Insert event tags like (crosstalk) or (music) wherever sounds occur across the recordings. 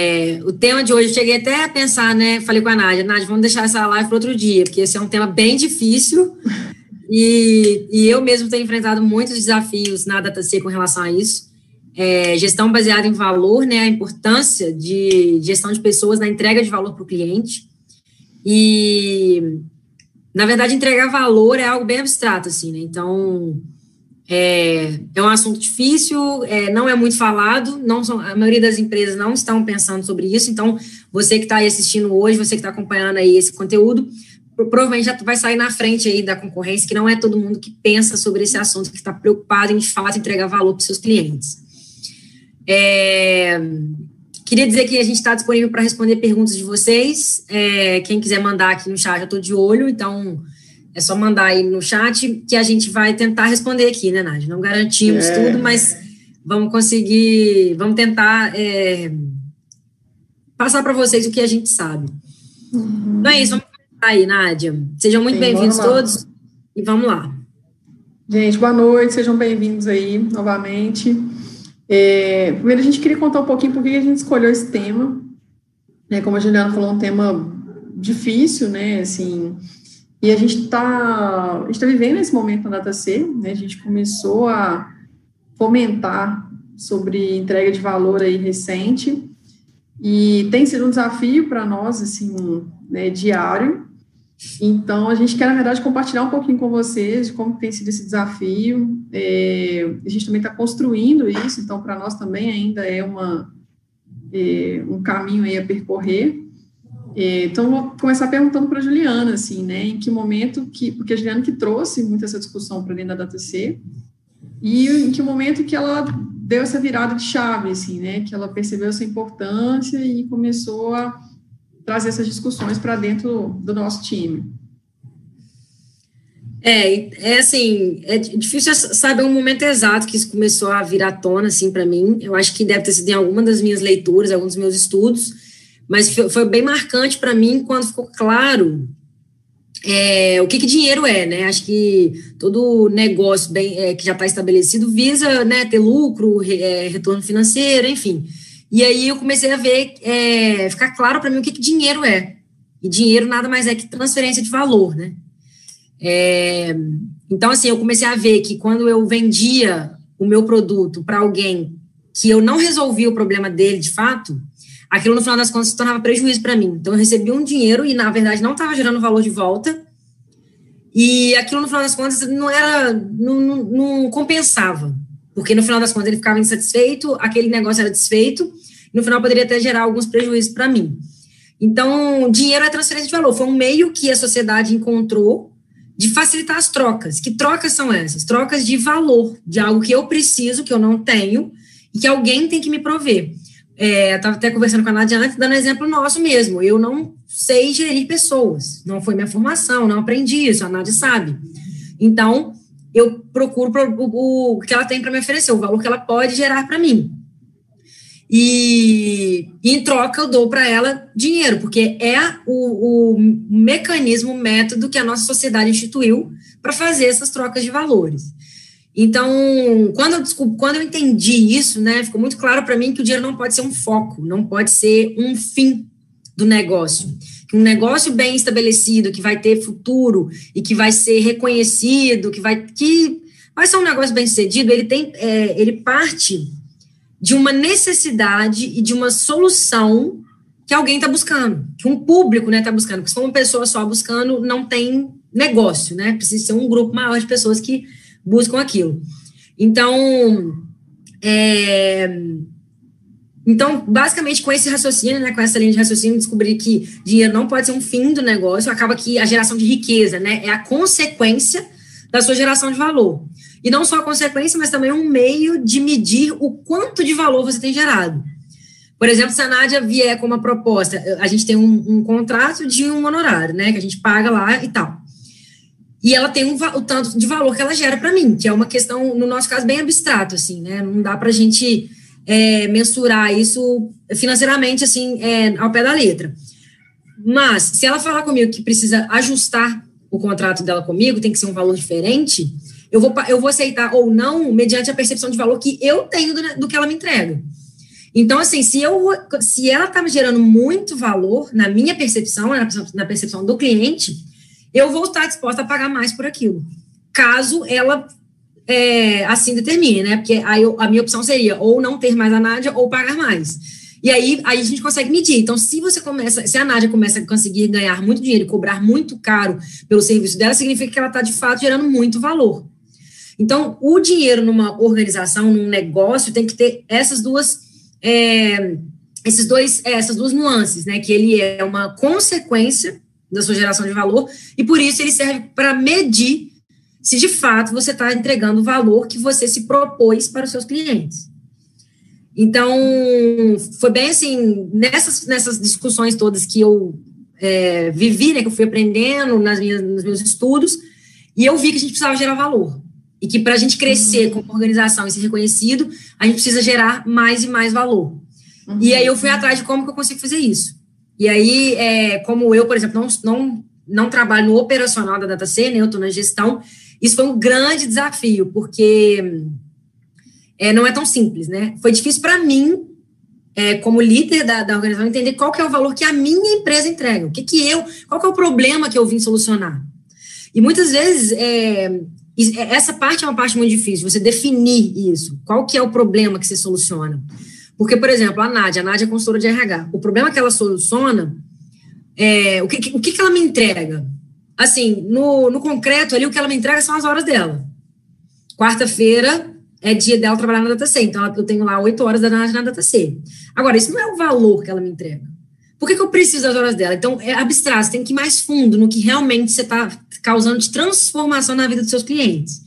É, o tema de hoje, eu cheguei até a pensar, né? Falei com a Nádia, Nádia, vamos deixar essa live para outro dia, porque esse é um tema bem difícil (laughs) e, e eu mesmo tenho enfrentado muitos desafios na DataC com relação a isso. É, gestão baseada em valor, né? A importância de gestão de pessoas na entrega de valor para o cliente. E, na verdade, entregar valor é algo bem abstrato, assim, né? Então, é, é um assunto difícil, é, não é muito falado, não são, a maioria das empresas não estão pensando sobre isso, então você que está aí assistindo hoje, você que está acompanhando aí esse conteúdo, provavelmente já vai sair na frente aí da concorrência, que não é todo mundo que pensa sobre esse assunto, que está preocupado em, de fato, entregar valor para os seus clientes. É, queria dizer que a gente está disponível para responder perguntas de vocês, é, quem quiser mandar aqui no chat, eu estou de olho, então é só mandar aí no chat que a gente vai tentar responder aqui, né, Nádia? Não garantimos é. tudo, mas vamos conseguir, vamos tentar é, passar para vocês o que a gente sabe. Uhum. Então é isso, vamos começar aí, Nádia. Sejam muito bem-vindos todos e vamos lá. Gente, boa noite, sejam bem-vindos aí novamente. É, primeiro, a gente queria contar um pouquinho por que a gente escolheu esse tema. Né, como a Juliana falou, um tema difícil, né? Assim, e a gente está tá vivendo esse momento na DataC, né? A gente começou a fomentar sobre entrega de valor aí recente e tem sido um desafio para nós, assim, né, diário. Então, a gente quer, na verdade, compartilhar um pouquinho com vocês de como tem sido esse desafio. É, a gente também está construindo isso, então, para nós também ainda é uma, é, um caminho aí a percorrer. É, então, vou começar perguntando para a Juliana, assim, né, em que momento que, porque a Juliana que trouxe muito essa discussão para dentro da DataC, e em que momento que ela deu essa virada de chave, assim, né, que ela percebeu essa importância e começou a trazer essas discussões para dentro do nosso time. É, é assim, é difícil saber um momento exato que isso começou a virar tona, assim, para mim. Eu acho que deve ter sido em alguma das minhas leituras, alguns dos meus estudos, mas foi, bem marcante para mim quando ficou claro é, o que, que, dinheiro é, né? Acho que todo negócio bem, é, que já está estabelecido visa né, ter lucro, re, é, retorno financeiro, enfim. E aí eu comecei a ver, é, ficar claro para mim o que, que, dinheiro é. E dinheiro nada mais é que transferência de valor, né? É, então, assim, eu comecei a ver que quando eu vendia o meu produto para alguém que eu não resolvia o problema dele de fato, aquilo no final das contas se tornava prejuízo para mim. Então eu recebi um dinheiro e na verdade não estava gerando valor de volta. E aquilo no final das contas não era, não, não, não, compensava, porque no final das contas ele ficava insatisfeito, aquele negócio era desfeito, e no final poderia até gerar alguns prejuízos para mim. Então, dinheiro é transferência de valor, foi um meio que a sociedade encontrou de facilitar as trocas. Que trocas são essas? Trocas de valor, de algo que eu preciso, que eu não tenho, e que alguém tem que me prover. É, estava até conversando com a Nadia antes, dando exemplo nosso mesmo. Eu não sei gerir pessoas, não foi minha formação, não aprendi isso, a Nadia sabe. Então, eu procuro o, o que ela tem para me oferecer, o valor que ela pode gerar para mim. E, e, em troca eu dou para ela dinheiro, porque é o, o mecanismo, o método que a nossa sociedade instituiu para fazer essas trocas de valores. Então, quando eu, desculpa, quando eu entendi isso, né, ficou muito claro para mim que o dinheiro não pode ser um foco, não pode ser um fim do negócio. Que um negócio bem estabelecido, que vai ter futuro e que vai ser reconhecido, que vai, que vai ser um negócio bem sucedido, ele tem, é, ele parte de uma necessidade e de uma solução que alguém está buscando, que um público está né, tá buscando. Porque se for uma pessoa só buscando, não tem negócio, né? Precisa ser um grupo maior de pessoas que buscam aquilo. Então, é, então, basicamente, com esse raciocínio, né, com essa linha de raciocínio, descobri que dinheiro não pode ser um fim do negócio, acaba que a geração de riqueza, né, é a consequência da sua geração de valor. E não só a consequência, mas também um meio de medir o quanto de valor você tem gerado. Por exemplo, se a Nádia vier com uma proposta, a gente tem um, um contrato de um honorário, né, que a gente paga lá e tal e ela tem um, o tanto de valor que ela gera para mim, que é uma questão, no nosso caso, bem abstrato, assim, né? Não dá para a gente é, mensurar isso financeiramente, assim, é, ao pé da letra. Mas, se ela falar comigo que precisa ajustar o contrato dela comigo, tem que ser um valor diferente, eu vou, eu vou aceitar ou não, mediante a percepção de valor que eu tenho do, do que ela me entrega. Então, assim, se, eu, se ela está me gerando muito valor, na minha percepção, na percepção do cliente, eu vou estar disposta a pagar mais por aquilo. Caso ela é, assim determine, né? Porque aí eu, a minha opção seria ou não ter mais a Nádia ou pagar mais. E aí, aí a gente consegue medir. Então, se você começa, se a Nádia começa a conseguir ganhar muito dinheiro e cobrar muito caro pelo serviço dela, significa que ela está de fato gerando muito valor. Então, o dinheiro numa organização, num negócio, tem que ter essas duas, é, esses dois, é, essas duas nuances, né? Que ele é uma consequência da sua geração de valor, e por isso ele serve para medir se de fato você está entregando o valor que você se propôs para os seus clientes. Então, foi bem assim, nessas, nessas discussões todas que eu é, vivi, né, que eu fui aprendendo nas minhas, nos meus estudos, e eu vi que a gente precisava gerar valor. E que para a gente crescer uhum. como organização e ser reconhecido, a gente precisa gerar mais e mais valor. Uhum. E aí eu fui atrás de como que eu consigo fazer isso. E aí, é, como eu, por exemplo, não, não, não trabalho no operacional da DataC, né, eu estou na gestão, isso foi um grande desafio, porque é, não é tão simples, né? Foi difícil para mim, é, como líder da, da, organização, entender qual que é o valor que a minha empresa entrega, o que que eu, qual que é o problema que eu vim solucionar. E muitas vezes é, é, essa parte é uma parte muito difícil, você definir isso, qual que é o problema que você soluciona. Porque, por exemplo, a Nádia, a Nádia é consultora de RH, o problema que ela soluciona, é, o, que, o que, ela me entrega? Assim, no, no concreto ali, o que ela me entrega são as horas dela. Quarta-feira, é dia dela trabalhar na DataC. Então, eu tenho lá oito horas da Nádia na DataC. Agora, isso não é o valor que ela me entrega. Por que, que eu preciso das horas dela? Então, é abstrato, você tem que ir mais fundo no que realmente você está causando de transformação na vida dos seus clientes.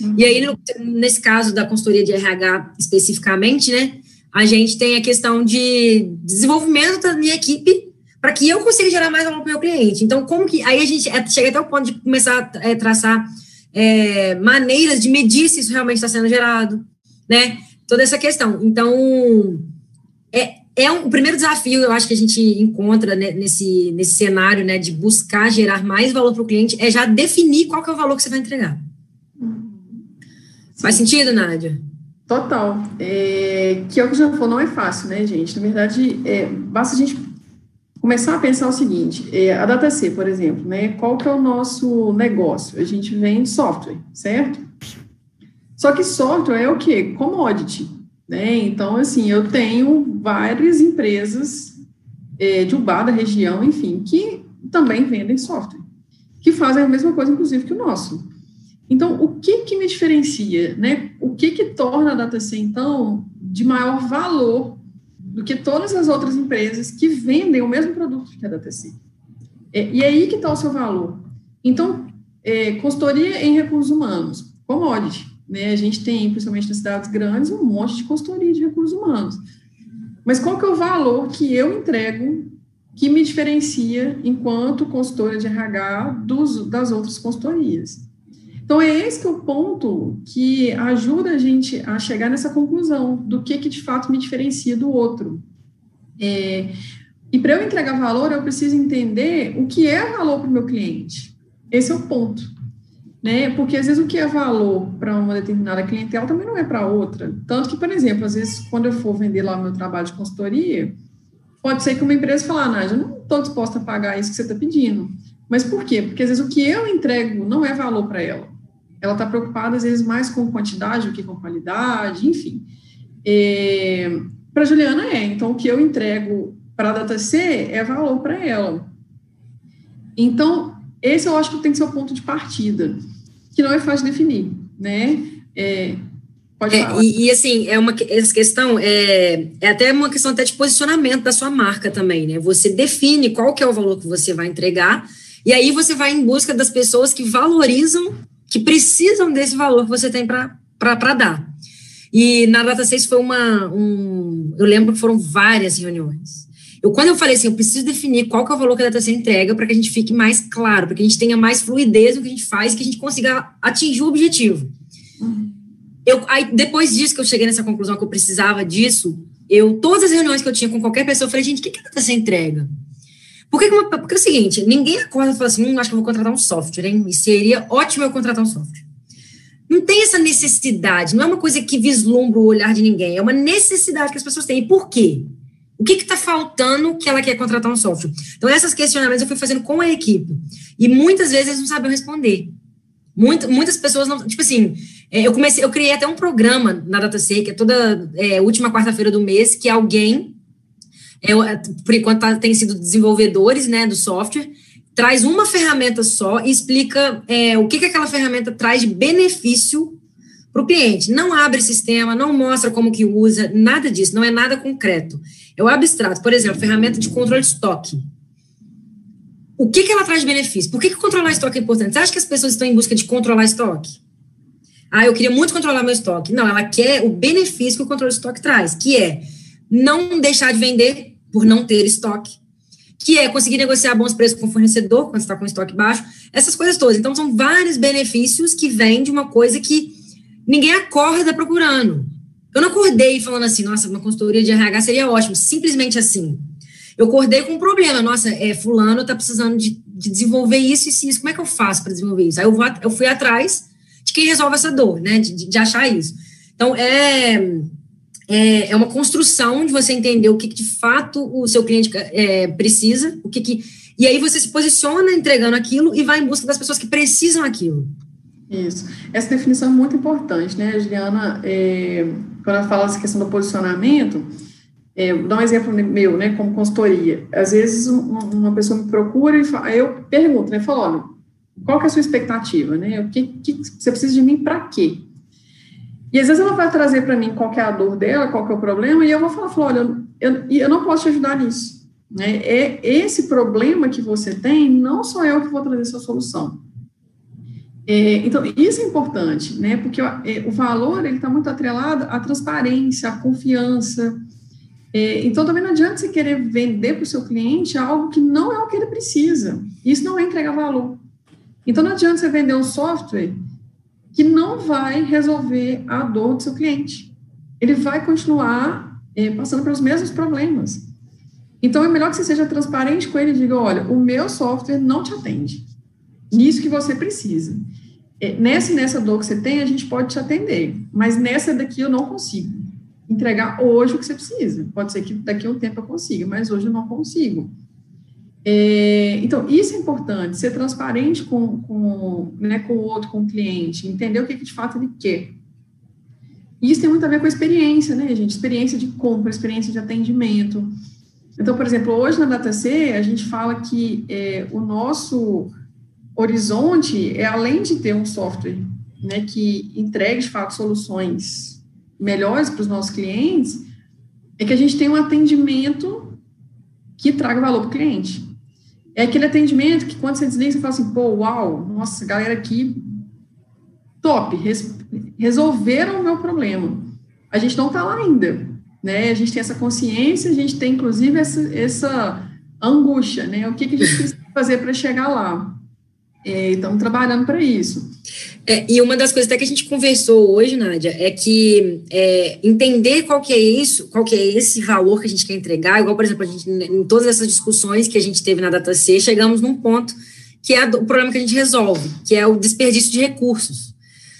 Uhum. E aí, nesse caso da consultoria de RH especificamente, né, a gente tem a questão de desenvolvimento da minha equipe para que eu consiga gerar mais valor para o meu cliente. Então, como que. Aí a gente é, chega até o ponto de começar a é, traçar é, maneiras de medir se isso realmente está sendo gerado, né? Toda essa questão. Então, é, é um, o primeiro desafio, eu acho que a gente encontra né, nesse, nesse cenário, né, de buscar gerar mais valor para o cliente, é já definir qual que é o valor que você vai entregar. Sim. Faz sentido, Nádia? Total. É, que é o que já falou, não é fácil, né, gente? Na verdade, é, basta a gente começar a pensar o seguinte, é, a DataC, por exemplo, né, qual que é o nosso negócio? A gente vende software, certo? Só que software é o quê? Commodity, né? Então, assim, eu tenho várias empresas é, de Ubá, da região, enfim, que também vendem software, que fazem a mesma coisa, inclusive, que o nosso. Então, o que que me diferencia, né? O que que torna a DataC, então, de maior valor do que todas as outras empresas que vendem o mesmo produto que a da TC. É, e aí que está o seu valor. Então, é, consultoria em recursos humanos, commodity, né? A gente tem, principalmente nas cidades grandes, um monte de consultoria de recursos humanos. Mas qual que é o valor que eu entrego que me diferencia enquanto consultora de RH dos, das outras consultorias? Então, é esse é o ponto que ajuda a gente a chegar nessa conclusão do que, que de fato me diferencia do outro. É, e para eu entregar valor, eu preciso entender o que é valor para o meu cliente. Esse é o ponto. Né? Porque às vezes o que é valor para uma determinada clientela também não é para outra. Tanto que, por exemplo, às vezes quando eu for vender lá o meu trabalho de consultoria, pode ser que uma empresa fale, ah, Nádia, eu não estou disposta a pagar isso que você está pedindo. Mas por quê? Porque às vezes o que eu entrego não é valor para ela ela está preocupada, às vezes, mais com quantidade do que com qualidade, enfim. É, para Juliana é, então o que eu entrego para a DataC é valor para ela. Então, esse eu acho que tem que ser o ponto de partida, que não é fácil de definir, né? É, pode é, e, e, assim, é uma, essa questão é, é até uma questão até de posicionamento da sua marca também, né? Você define qual que é o valor que você vai entregar, e aí você vai em busca das pessoas que valorizam que precisam desse valor que você tem para dar. E na Data 6 foi uma. Um, eu lembro que foram várias reuniões. Eu, quando eu falei assim, eu preciso definir qual que é o valor que a Data 6 entrega para que a gente fique mais claro, para que a gente tenha mais fluidez no que a gente faz, que a gente consiga atingir o objetivo. Eu, aí, depois disso que eu cheguei nessa conclusão que eu precisava disso, eu, todas as reuniões que eu tinha com qualquer pessoa, eu falei, gente, o que, que a Data 6 entrega? Porque, porque é o seguinte, ninguém acorda e fala assim, hum, acho que eu vou contratar um software, hein? E seria ótimo eu contratar um software. Não tem essa necessidade, não é uma coisa que vislumbra o olhar de ninguém, é uma necessidade que as pessoas têm. E por quê? O que está faltando que ela quer contratar um software? Então, esses questionamentos eu fui fazendo com a equipe. E muitas vezes eles não sabiam responder. Muitas pessoas não. Tipo assim, é, eu comecei, eu criei até um programa na DataC, que é toda é, última quarta-feira do mês, que alguém, é, por enquanto tá, tem sido desenvolvedores né, do software, traz uma ferramenta só e explica é, o que, que aquela ferramenta traz de benefício para o cliente. Não abre sistema, não mostra como que usa, nada disso, não é nada concreto. É o abstrato. Por exemplo, ferramenta de controle de estoque. O que, que ela traz de benefício? Por que, que controlar estoque é importante? Você acha que as pessoas estão em busca de controlar estoque? Ah, eu queria muito controlar meu estoque. Não, ela quer o benefício que o controle de estoque traz, que é não deixar de vender por não ter estoque, que é conseguir negociar bons preços com o fornecedor quando está com estoque baixo, essas coisas todas. Então, são vários benefícios que vêm de uma coisa que ninguém acorda procurando. Eu não acordei falando assim, nossa, uma consultoria de RH seria ótimo, simplesmente assim. Eu acordei com um problema, nossa, é, fulano está precisando de, de, desenvolver isso e isso, como é que eu faço para desenvolver isso? Aí eu, vou, eu fui atrás de quem resolve essa dor, né, de, de achar isso. Então, é, é, é uma construção de você entender o que, que de fato o seu cliente é, precisa, o que, que e aí você se posiciona entregando aquilo e vai em busca das pessoas que precisam aquilo. Isso. Essa definição é muito importante, né, Juliana? É, quando ela fala essa questão do posicionamento, é, vou dar um exemplo meu, né, como consultoria. Às vezes uma pessoa me procura e fala, eu pergunto, né, falo, olha, qual que é a sua expectativa, né? O que, que você precisa de mim para quê? E às vezes ela vai trazer para mim qual é a dor dela, qual é o problema, e eu vou falar, olha, eu, eu não posso te ajudar nisso. Né? É esse problema que você tem, não sou eu que vou trazer sua solução. É, então, isso é importante, né? Porque o, é, o valor, ele está muito atrelado à transparência, à confiança. É, então, também não adianta você querer vender para o seu cliente algo que não é o que ele precisa. Isso não é entregar valor. Então, não adianta você vender um software que não vai resolver a dor do seu cliente. Ele vai continuar é, passando pelos mesmos problemas. Então, é melhor que você seja transparente com ele e diga: olha, o meu software não te atende nisso que você precisa. É, nessa nessa dor que você tem, a gente pode te atender, mas nessa daqui eu não consigo entregar hoje o que você precisa. Pode ser que daqui a um tempo eu consiga, mas hoje eu não consigo. É, então, isso é importante, ser transparente com, com, né, com o outro, com o cliente, entender o que, que de fato ele quer. Isso tem muito a ver com a experiência, né, gente? Experiência de compra, experiência de atendimento. Então, por exemplo, hoje na DataC, a gente fala que é, o nosso horizonte é além de ter um software né, que entregue, de fato, soluções melhores para os nossos clientes, é que a gente tem um atendimento que traga valor para o cliente. É aquele atendimento que quando você desliga, você fala assim, pô, uau, nossa, galera aqui, top, res, resolveram o meu problema. A gente não está lá ainda, né? A gente tem essa consciência, a gente tem, inclusive, essa, essa angústia, né? O que, que a gente precisa (laughs) fazer para chegar lá? É, estamos trabalhando para isso. É, e uma das coisas até que a gente conversou hoje, Nádia, é que é, entender qual que é isso, qual que é esse valor que a gente quer entregar, igual, por exemplo, a gente, em todas essas discussões que a gente teve na DataC, chegamos num ponto que é o problema que a gente resolve, que é o desperdício de recursos.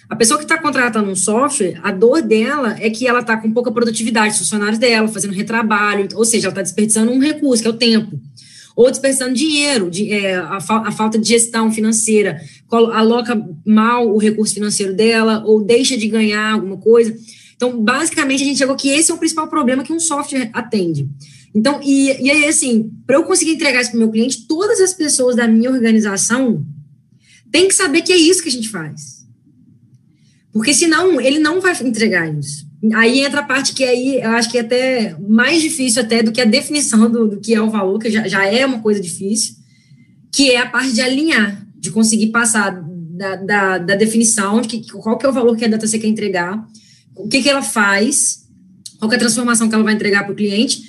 A pessoa que está contratando um software, a dor dela é que ela está com pouca produtividade, os funcionários dela fazendo retrabalho, ou seja, ela está desperdiçando um recurso, que é o tempo ou desperdiçando dinheiro, de, é, a, a, falta de gestão financeira, aloca mal o recurso financeiro dela, ou deixa de ganhar alguma coisa. Então, basicamente, a gente chegou que esse é o principal problema que um software atende. Então, e, e aí, assim, para eu conseguir entregar isso para o meu cliente, todas as pessoas da minha organização têm que saber que é isso que a gente faz. Porque senão ele não vai entregar isso. Aí entra a parte que aí eu acho que é até mais difícil até do que a definição do, do que é o valor, que já, já é uma coisa difícil, que é a parte de alinhar, de conseguir passar da, da, da definição de que, qual que é o valor que a data você quer entregar, o que, que ela faz, qual que é a transformação que ela vai entregar para o cliente,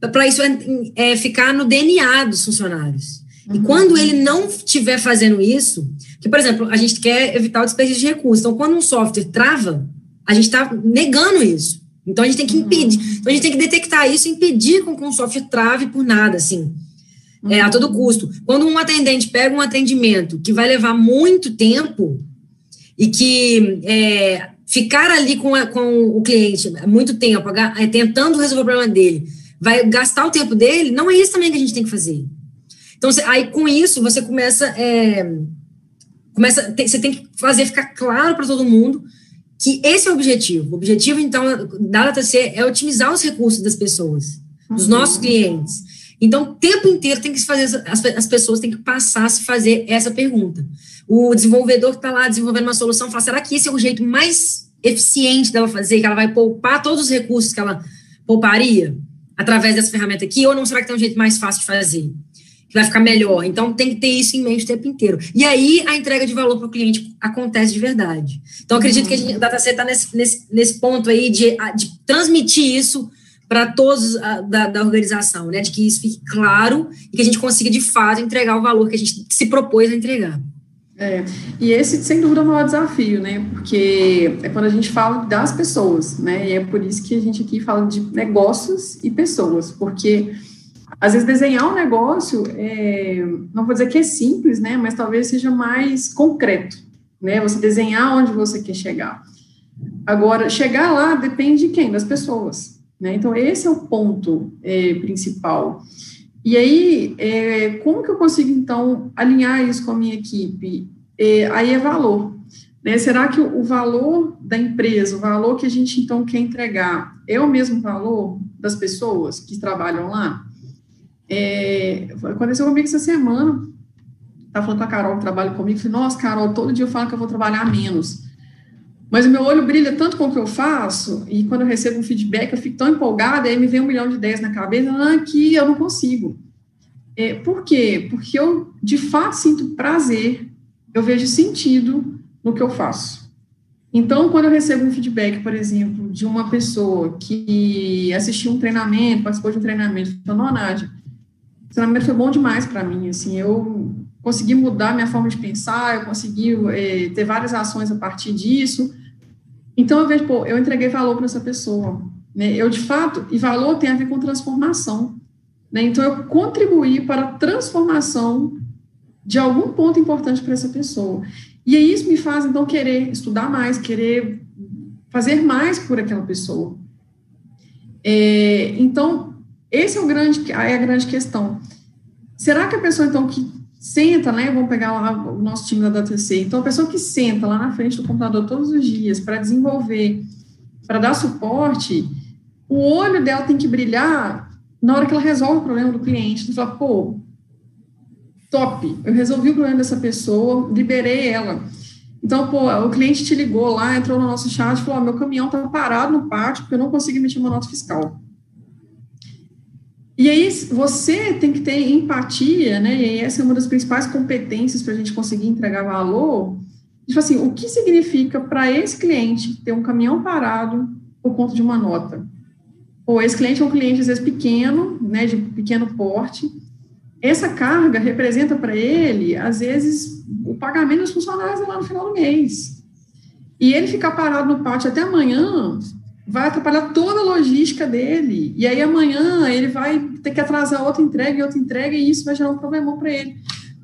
para isso é, é, ficar no DNA dos funcionários. Uhum. E quando ele não estiver fazendo isso, que, por exemplo, a gente quer evitar o desperdício de recursos. Então, quando um software trava, a gente está negando isso. Então a gente tem que impedir, uhum. então a gente tem que detectar isso e impedir com que um software trave por nada, assim, é, a todo custo. Quando um atendente pega um atendimento que vai levar muito tempo, e que é, ficar ali com, a, com o cliente muito tempo, é, tentando resolver o problema dele, vai gastar o tempo dele, não é isso também que a gente tem que fazer. Então, aí com isso, você começa. É, começa você tem que fazer ficar claro para todo mundo que esse é o objetivo. O objetivo, então, da DataC é otimizar os recursos das pessoas, dos uhum. nossos clientes. Então, o tempo inteiro tem que se fazer, as, as pessoas têm que passar a se fazer essa pergunta. O desenvolvedor que está lá desenvolvendo uma solução fala: será que esse é o jeito mais eficiente dela fazer, que ela vai poupar todos os recursos que ela pouparia através dessa ferramenta aqui, ou não será que tem um jeito mais fácil de fazer? Que vai ficar melhor. Então, tem que ter isso em mente o tempo inteiro. E aí, a entrega de valor para o cliente acontece de verdade. Então, acredito que a, gente, a DataC está nesse, nesse, nesse ponto aí de, de transmitir isso para todos a, da, da, organização, né? De que isso fique claro e que a gente consiga, de fato, entregar o valor que a gente se propôs a entregar. É, e esse, sem dúvida, é o maior desafio, né? Porque é quando a gente fala das pessoas, né? E é por isso que a gente aqui fala de negócios e pessoas, porque às vezes desenhar um negócio, é, não vou dizer que é simples, né? Mas talvez seja mais concreto, né? Você desenhar onde você quer chegar. Agora, chegar lá depende de quem? Das pessoas, né? Então, esse é o ponto é, principal. E aí, é, como que eu consigo, então, alinhar isso com a minha equipe? É, aí é valor. Né? Será que o, valor da empresa, o valor que a gente, então, quer entregar, é o mesmo valor das pessoas que trabalham lá? É, aconteceu comigo essa semana, estava falando com a Carol, que trabalha comigo, falei, nossa, Carol, todo dia eu falo que eu vou trabalhar menos. Mas o meu olho brilha tanto com o que eu faço, e quando eu recebo um feedback, eu fico tão empolgada, aí me vem um milhão de ideias na cabeça, ah, que eu não consigo. É, por quê? Porque eu, de fato, sinto prazer, eu vejo sentido no que eu faço. Então, quando eu recebo um feedback, por exemplo, de uma pessoa que assistiu um treinamento, participou de um treinamento, falou, Nádia, treinamento foi bom demais para mim, assim, eu consegui mudar minha forma de pensar, eu consegui é, ter várias ações a partir disso, então, eu vejo, pô, eu entreguei valor para essa pessoa. Né? Eu, de fato, e valor tem a ver com transformação. Né? Então, eu contribuí para a transformação de algum ponto importante para essa pessoa. E isso me faz, então, querer estudar mais, querer fazer mais por aquela pessoa. É, então, esse é o grande, é a grande questão. Será que a pessoa, então, que senta, né? Vamos pegar lá o nosso time da DataC. Então, a pessoa que senta lá na frente do computador todos os dias para desenvolver, para dar suporte, o olho dela tem que brilhar na hora que ela resolve o problema do cliente. Você fala, pô, top, eu resolvi o problema dessa pessoa, liberei ela. Então, pô, o cliente te ligou lá, entrou no nosso chat e falou: meu caminhão tá parado no pátio porque eu não consegui emitir uma nota fiscal. E aí você tem que ter empatia, né? E essa é uma das principais competências para a gente conseguir entregar valor. Tipo assim, o que significa para esse cliente ter um caminhão parado por conta de uma nota? Ou esse cliente é um cliente, às vezes, pequeno, né, de pequeno porte. Essa carga representa para ele, às vezes, o pagamento dos funcionários lá no final do mês. E ele ficar parado no pátio até amanhã, vai atrapalhar toda a logística dele. E aí amanhã ele vai ter que atrasar outra entrega e outra entrega, e isso vai gerar um problemão para ele.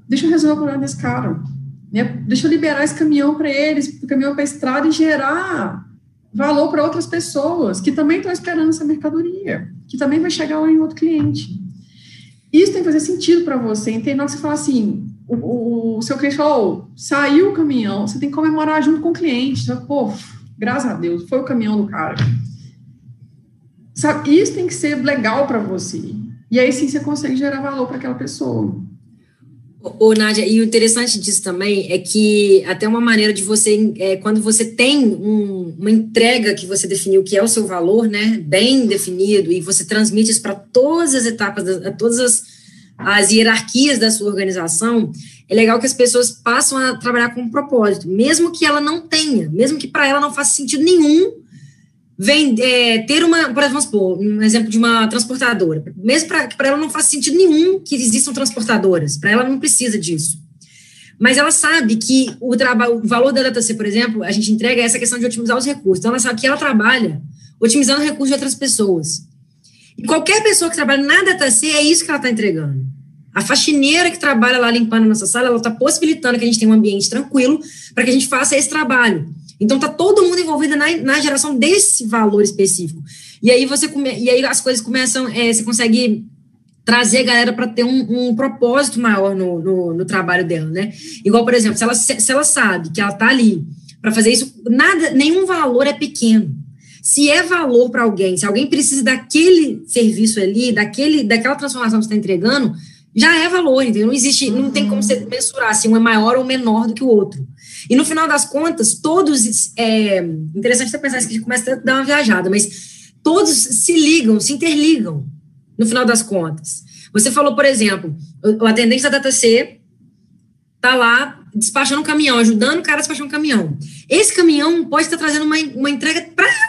Deixa eu resolver o problema desse cara. Né? Deixa eu liberar esse caminhão para eles, o caminhão para a estrada e gerar valor para outras pessoas que também estão esperando essa mercadoria, que também vai chegar lá em outro cliente. Isso tem que fazer sentido para você. Entende? Na hora que você fala assim, o, o, o seu cliente falou, oh, saiu o caminhão, você tem que comemorar junto com o cliente. Você fala, Pô, Graças a Deus, foi o caminhão do cara. Sabe, isso tem que ser legal para você. E aí sim você consegue gerar valor para aquela pessoa. Ô, Nádia, e o interessante disso também é que até uma maneira de você, é, quando você tem um, uma entrega que você definiu que é o seu valor, né, bem definido, e você transmite isso para todas as etapas, todas as, as hierarquias da sua organização, é legal que as pessoas passam a trabalhar com um propósito, mesmo que ela não tenha, mesmo que para ela não faça sentido nenhum vem é, ter uma, por exemplo, um exemplo de uma transportadora, mesmo para ela não faça sentido nenhum que existam transportadoras, para ela não precisa disso. Mas ela sabe que o, trabalho, o valor da DataC, por exemplo, a gente entrega essa questão de otimizar os recursos. Então, ela sabe que ela trabalha otimizando recursos de outras pessoas. E qualquer pessoa que trabalha na DataC é isso que ela está entregando. A faxineira que trabalha lá limpando a nossa sala, ela está possibilitando que a gente tenha um ambiente tranquilo para que a gente faça esse trabalho. Então, está todo mundo envolvido na, na, geração desse valor específico. E aí você come, e aí as coisas começam, é, você consegue trazer a galera para ter um, um, propósito maior no, no, no, trabalho dela, né? Igual, por exemplo, se ela, se ela sabe que ela está ali para fazer isso, nada, nenhum valor é pequeno. Se é valor para alguém, se alguém precisa daquele serviço ali, daquele, daquela transformação que você está entregando, já é valor, entendeu? Não existe, não tem como você mensurar se um é maior ou menor do que o outro. E no final das contas, todos. É interessante você pensar isso que a gente começa a dar uma viajada, mas todos se ligam, se interligam, no final das contas. Você falou, por exemplo, o atendente da DataC está lá despachando um caminhão, ajudando o cara a despachar um caminhão. Esse caminhão pode estar trazendo uma, uma entrega para.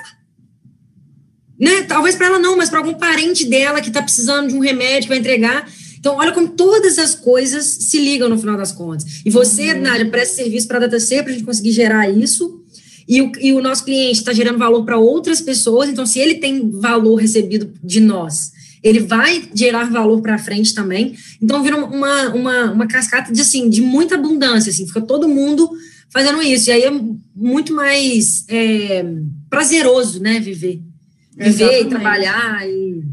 Né? Talvez para ela não, mas para algum parente dela que está precisando de um remédio que vai entregar. Então, olha como todas as coisas se ligam no final das contas. E você, uhum. Nádia, presta serviço para a DataC para a gente conseguir gerar isso. E o, e o nosso cliente está gerando valor para outras pessoas. Então, se ele tem valor recebido de nós, ele vai gerar valor para frente também. Então, vira uma, uma, uma cascata de, assim, de muita abundância. Assim, fica todo mundo fazendo isso. E aí é muito mais é, prazeroso, né, viver. Viver Exatamente. e trabalhar. E...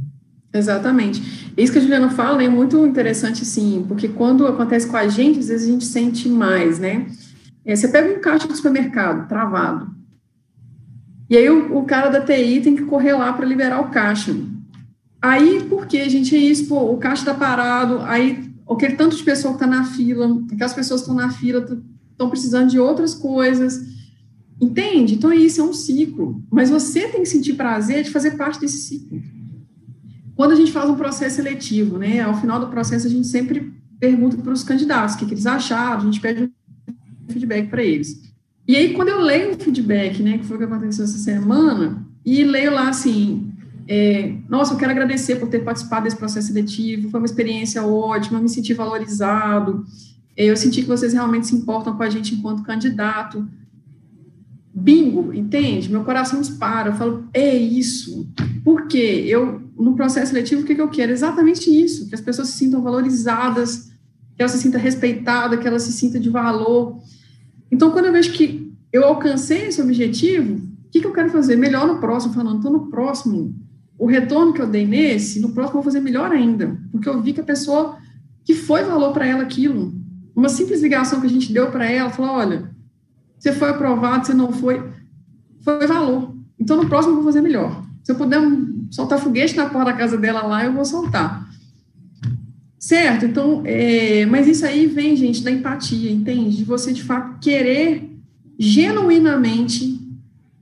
Exatamente. Isso que a Juliana fala é muito interessante, sim, porque quando acontece com a gente, às vezes a gente sente mais, né? É, você pega um caixa do supermercado travado, e aí o, o cara da TI tem que correr lá para liberar o caixa. Aí, por que, gente? É isso, pô, o caixa está parado, aí aquele tanto de pessoa que está na fila, aquelas pessoas que estão na fila estão precisando de outras coisas. Entende? Então, isso é um ciclo. Mas você tem que sentir prazer de fazer parte desse ciclo. Quando a gente faz um processo seletivo, né, ao final do processo a gente sempre pergunta para os candidatos o que, que, eles acharam, a gente pede um feedback para eles. E aí, quando eu leio o feedback, né, que foi o que aconteceu essa semana, e leio lá assim, é, nossa, eu quero agradecer por ter participado desse processo seletivo, foi uma experiência ótima, me senti valorizado, é, eu senti que vocês realmente se importam com a gente enquanto candidato. Bingo, entende? Meu coração dispara, eu falo, é isso. Por quê? Eu no processo seletivo, o que, que eu quero? Exatamente isso, que as pessoas se sintam valorizadas, que elas se sintam respeitadas, que elas se sintam de valor. Então, quando eu vejo que eu alcancei esse objetivo, o que, que eu quero fazer? Melhor no próximo, falando, então no próximo, o retorno que eu dei nesse, no próximo eu vou fazer melhor ainda, porque eu vi que a pessoa, que foi valor para ela aquilo, uma simples ligação que a gente deu para ela, falou, olha, você foi aprovado, você não foi, foi valor. Então, no próximo eu vou fazer melhor. Se eu puder soltar foguete na porta da casa dela lá, eu vou soltar. Certo? Então, é, mas isso aí vem, gente, da empatia, entende? De você, de fato, querer genuinamente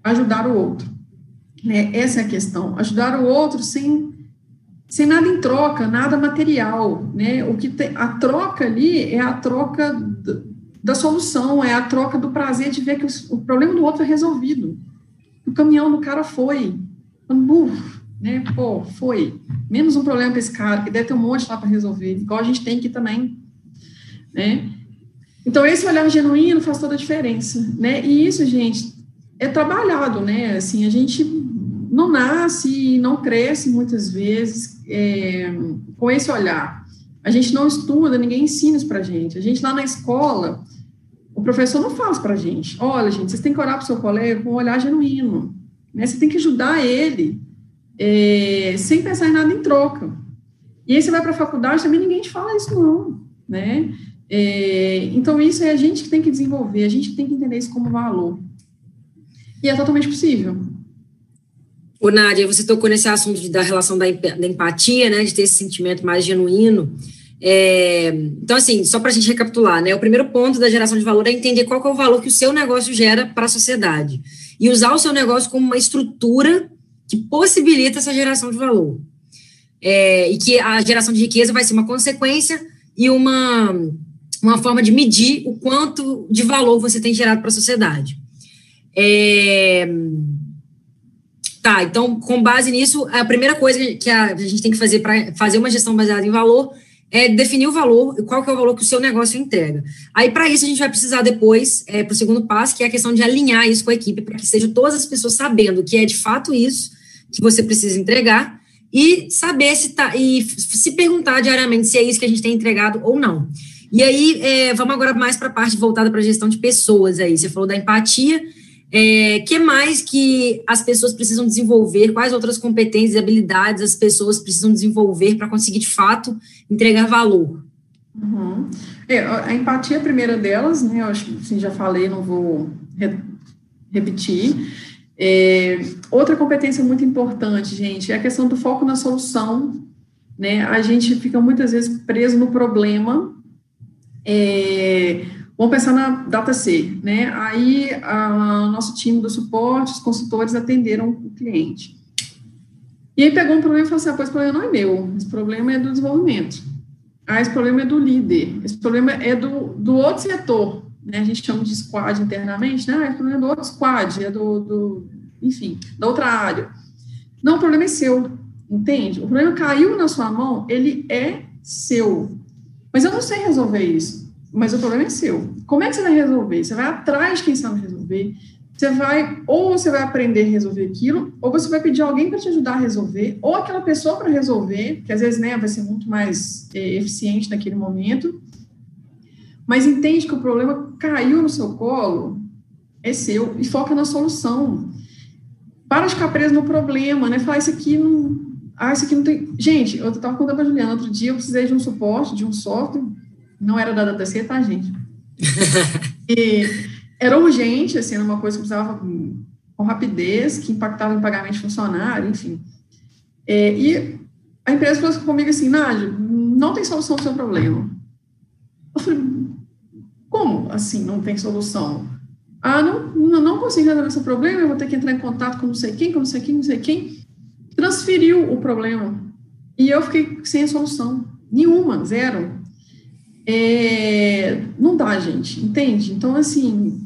ajudar o outro. Né? Essa é a questão. Ajudar o outro sem, sem nada em troca, nada material. Né? O que tem, a troca ali é a troca da solução, é a troca do prazer de ver que o, problema do outro é resolvido. O caminhão do cara foi. Uf, né? Pô, foi. Menos um problema para esse cara, que deve ter um monte lá para resolver, igual a gente tem aqui também, né? Então, esse olhar genuíno faz toda a diferença, né? E isso, gente, é trabalhado, né? Assim, a gente não nasce e não cresce muitas vezes é, com esse olhar. A gente não estuda, ninguém ensina isso para gente. A gente lá na escola, o professor não faz para a gente. Olha, gente, vocês têm que orar para o seu colega com um olhar genuíno. Né? Você tem que ajudar ele é, sem pensar em nada em troca. E aí você vai para a faculdade, também ninguém te fala isso, não, né? É, então, isso é a gente que tem que desenvolver, a gente que tem que entender isso como valor. E é totalmente possível. Ô, Nádia, você tocou nesse assunto da relação da, da, empatia, né, de ter esse sentimento mais genuíno. É, então, assim, só para a gente recapitular, né, o primeiro ponto da geração de valor é entender qual é o valor que o seu negócio gera para a sociedade e usar o seu negócio como uma estrutura que possibilita essa geração de valor. É, e que a geração de riqueza vai ser uma consequência e uma, uma forma de medir o quanto de valor você tem gerado para a sociedade. É, tá, então, com base nisso, a primeira coisa que a, gente tem que fazer para fazer uma gestão baseada em valor é definir o valor, qual que é o valor que o seu negócio entrega. Aí, para isso, a gente vai precisar depois, é, para o segundo passo, que é a questão de alinhar isso com a equipe, para que sejam todas as pessoas sabendo que é de fato isso que você precisa entregar e saber se tá, e se perguntar diariamente se é isso que a gente tem entregado ou não. E aí, é, vamos agora mais para a parte voltada para a gestão de pessoas aí. Você falou da empatia. É, que mais que as pessoas precisam desenvolver? Quais outras competências e habilidades as pessoas precisam desenvolver para conseguir, de fato, entregar valor? Uhum. É, a empatia é a primeira delas, né? Eu acho que assim, já falei, não vou re repetir. É, outra competência muito importante, gente, é a questão do foco na solução. Né? A gente fica muitas vezes preso no problema. É, vamos pensar na data C, né? Aí a nosso time do suporte, os consultores atenderam o cliente. E aí pegou um problema e falou assim: ah, pois esse problema não é meu, esse problema é do desenvolvimento. Ah, esse problema é do líder, esse problema é do, do outro setor né, a gente chama de squad internamente, né, ah, o problema é do outro squad, é do, do, enfim, da outra área. Não, o problema é seu, entende? O problema caiu na sua mão, ele é seu. Mas eu não sei resolver isso, mas o problema é seu. Como é que você vai resolver? Você vai atrás de quem sabe resolver, você vai, ou você vai aprender a resolver aquilo, ou você vai pedir alguém para te ajudar a resolver, ou aquela pessoa para resolver, que às vezes né, vai ser muito mais é, eficiente naquele momento, mas entende que o problema caiu no seu colo, é seu, e foca na solução. Para de ficar preso no problema, né? Falar, isso aqui não. Ah, isso aqui não tem. Gente, eu estava contando para a Juliana outro dia, eu precisei de um suporte, de um software, não era da DataC, tá, gente? (laughs) e era urgente, assim, era uma coisa que precisava com rapidez, que impactava em pagamento de funcionário, enfim. É, e a empresa falou comigo assim, Nádia, não tem solução para o seu problema. Eu falei, como assim não tem solução? Ah, não, não consigo resolver esse problema, eu vou ter que entrar em contato com não sei quem, com não sei quem, não sei quem. Transferiu o problema. E eu fiquei sem a solução. Nenhuma, zero. É, não dá, gente, entende? Então, assim,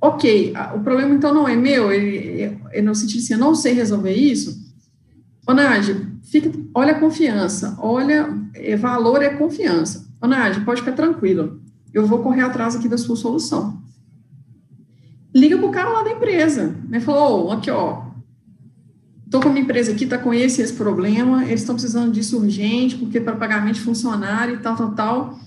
ok, o problema então não é meu, é, é no sentido assim, eu não sei resolver isso. Ô, Nádia, fica, olha a confiança, olha, é, valor é confiança. Ô, Nádia, pode ficar tranquilo eu vou correr atrás aqui da sua solução. Liga para o cara lá da empresa, né? Falou, oh, aqui, ó, estou com uma empresa aqui, está com esse esse problema, eles estão precisando disso urgente, porque para pagamento de funcionário e tal, tal, tal.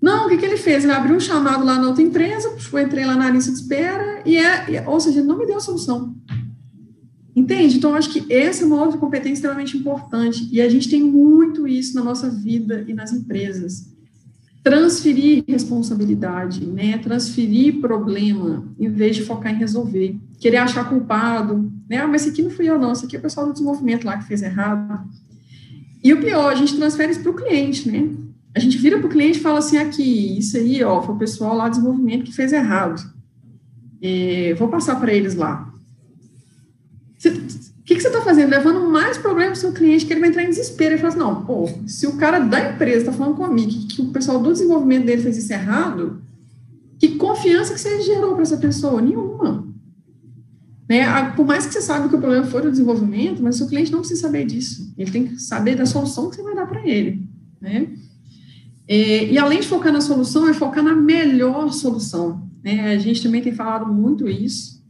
Não, o que, que ele fez? Ele abriu um chamado lá na outra empresa, eu entrei lá na lista de espera, e é, ou seja, não me deu a solução. Entende? Então, acho que essa é uma outra competência extremamente importante, e a gente tem muito isso na nossa vida e nas empresas transferir responsabilidade, né? Transferir problema em vez de focar em resolver. Querer achar culpado, né? Ah, mas esse aqui não fui eu, não, esse aqui é o pessoal do desenvolvimento lá que fez errado. E o pior, a gente transfere isso para o cliente, né? A gente vira para o cliente e fala assim: aqui, isso aí, ó, foi o pessoal lá do desenvolvimento que fez errado. É, vou passar para eles lá. O que, que, você está fazendo? Levando mais problemas para o seu cliente, que ele vai entrar em desespero. Ele fala assim, não, pô, se o cara da empresa está falando comigo que, que, o pessoal do desenvolvimento dele fez isso errado, que confiança que você gerou para essa pessoa? Nenhuma. Né? Por mais que você saiba que o problema foi o desenvolvimento, mas o seu cliente não precisa saber disso. Ele tem que saber da solução que você vai dar para ele. Né? É, e além de focar na solução, é focar na melhor solução. Né? A gente também tem falado muito isso.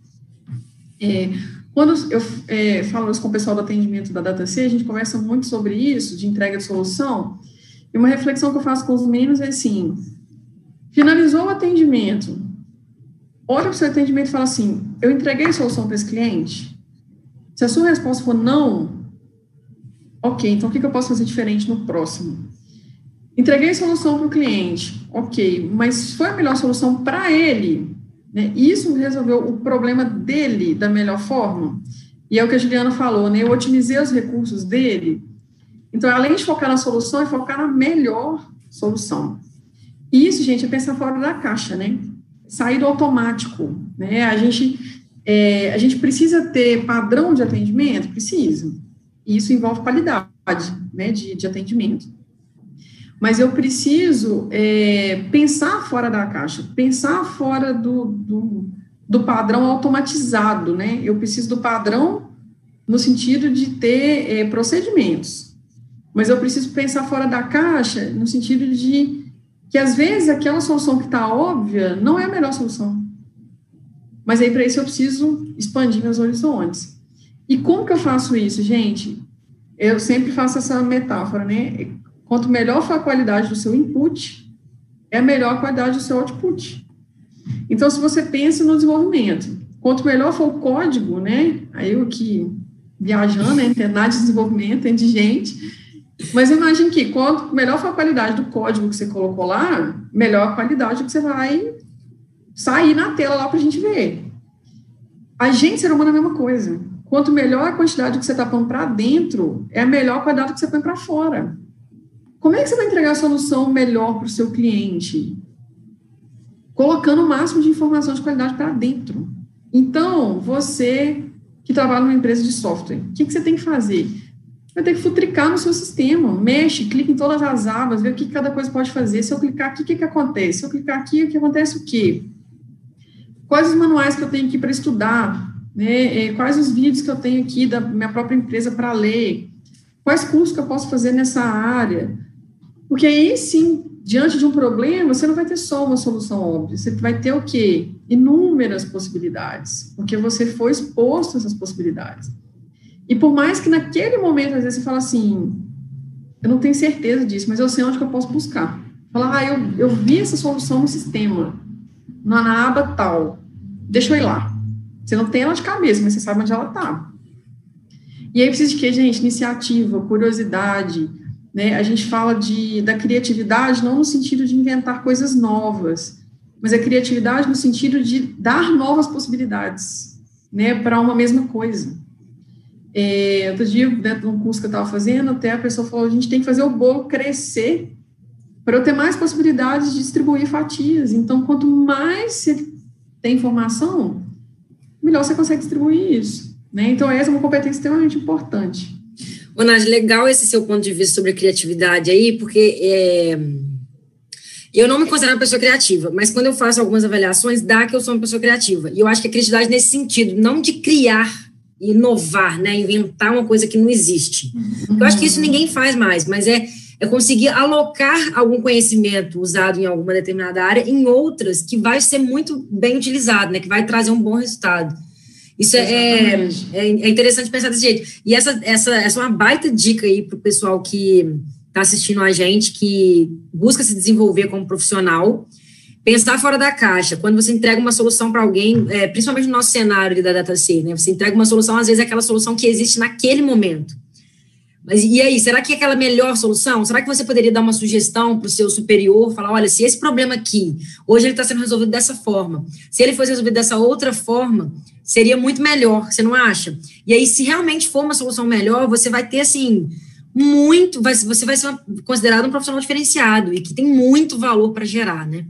É, quando eu é, falo isso com o pessoal do atendimento da DataC, a gente conversa muito sobre isso, de entrega de solução, e uma reflexão que eu faço com os meninos é assim, finalizou o atendimento, olha para o seu atendimento e fala assim, eu entreguei a solução para esse cliente? Se a sua resposta for não, ok, então o que, que eu posso fazer diferente no próximo? Entreguei a solução para o cliente, ok, mas foi a melhor solução para ele? Né? Isso resolveu o problema dele da melhor forma. E é o que a Juliana falou, né? Eu otimizei os recursos dele. Então, além de focar na solução, é focar na melhor solução. E isso, gente, é pensar fora da caixa, né? Sair do automático, né? A gente, é, a gente precisa ter padrão de atendimento? Precisa. E isso envolve qualidade, né, de, de atendimento mas eu preciso é, pensar fora da caixa, pensar fora do, do, do, padrão automatizado, né? Eu preciso do padrão no sentido de ter é, procedimentos, mas eu preciso pensar fora da caixa no sentido de que às vezes aquela solução que está óbvia não é a melhor solução. Mas aí para isso eu preciso expandir meus horizontes. E como que eu faço isso, gente? eu sempre faço essa metáfora, né? Quanto melhor for a qualidade do seu input, é melhor a qualidade do seu output. Então, se você pensa no desenvolvimento, quanto melhor for o código, né? Aí o que viajando, né? Tem de desenvolvimento, tem de gente. Mas imagine que quanto melhor for a qualidade do código que você colocou lá, melhor a qualidade que você vai sair na tela lá para a gente ver. A gente, ser humano, é a mesma coisa. Quanto melhor a quantidade que você está pondo para dentro, é a melhor qualidade que você põe para fora. Como é que você vai entregar a solução melhor para o seu cliente? Colocando o máximo de informação de qualidade para dentro. Então, você que trabalha numa empresa de software, o que, que você tem que fazer? Vai ter que futricar no seu sistema, mexe, clica em todas as abas, vê o que cada coisa pode fazer. Se eu clicar aqui, o que, que acontece? Se eu clicar aqui, o que acontece o quê? Quais os manuais que eu tenho aqui para estudar? Né? É, quais os vídeos que eu tenho aqui da minha própria empresa para ler? Quais cursos que eu posso fazer nessa área? Porque aí sim, diante de um problema, você não vai ter só uma solução óbvia, você vai ter o quê? Inúmeras possibilidades, porque você foi exposto a essas possibilidades. E por mais que naquele momento, às vezes, você fala assim, eu não tenho certeza disso, mas eu sei onde que eu posso buscar. Falar, ah, eu, eu vi essa solução no sistema, na, aba tal, deixa eu ir lá. Você não tem ela de cabeça, mas você sabe onde ela está. E aí precisa de quê, gente? Iniciativa, curiosidade, né? A gente fala de, da criatividade não no sentido de inventar coisas novas, mas a criatividade no sentido de dar novas possibilidades, né, para uma mesma coisa. É, outro dia, dentro de um curso que eu estava fazendo, até a pessoa falou: a gente tem que fazer o bolo crescer para eu ter mais possibilidades de distribuir fatias. Então, quanto mais você tem informação, melhor você consegue distribuir isso. Né? Então, essa é uma competência extremamente importante. Bonage, legal esse seu ponto de vista sobre a criatividade aí, porque é, eu não me considero uma pessoa criativa, mas quando eu faço algumas avaliações, dá que eu sou uma pessoa criativa. E eu acho que a criatividade nesse sentido, não de criar, inovar, né, inventar uma coisa que não existe. Uhum. Eu acho que isso ninguém faz mais, mas é, é conseguir alocar algum conhecimento usado em alguma determinada área em outras que vai ser muito bem utilizado, né, que vai trazer um bom resultado. Isso é, é, é, interessante pensar desse jeito. E essa, essa, essa é uma baita dica aí para o pessoal que está assistindo a gente, que busca se desenvolver como profissional, pensar fora da caixa. Quando você entrega uma solução para alguém, é, principalmente no nosso cenário da DataC, né? Você entrega uma solução, às vezes é aquela solução que existe naquele momento. Mas e aí, será que é aquela melhor solução? Será que você poderia dar uma sugestão para o seu superior, falar, olha, se esse problema aqui, hoje ele está sendo resolvido dessa forma, se ele fosse resolvido dessa outra forma, seria muito melhor, você não acha? E aí, se realmente for uma solução melhor, você vai ter, assim, muito, vai, você vai ser uma, considerado um profissional diferenciado e que tem muito valor para gerar, né?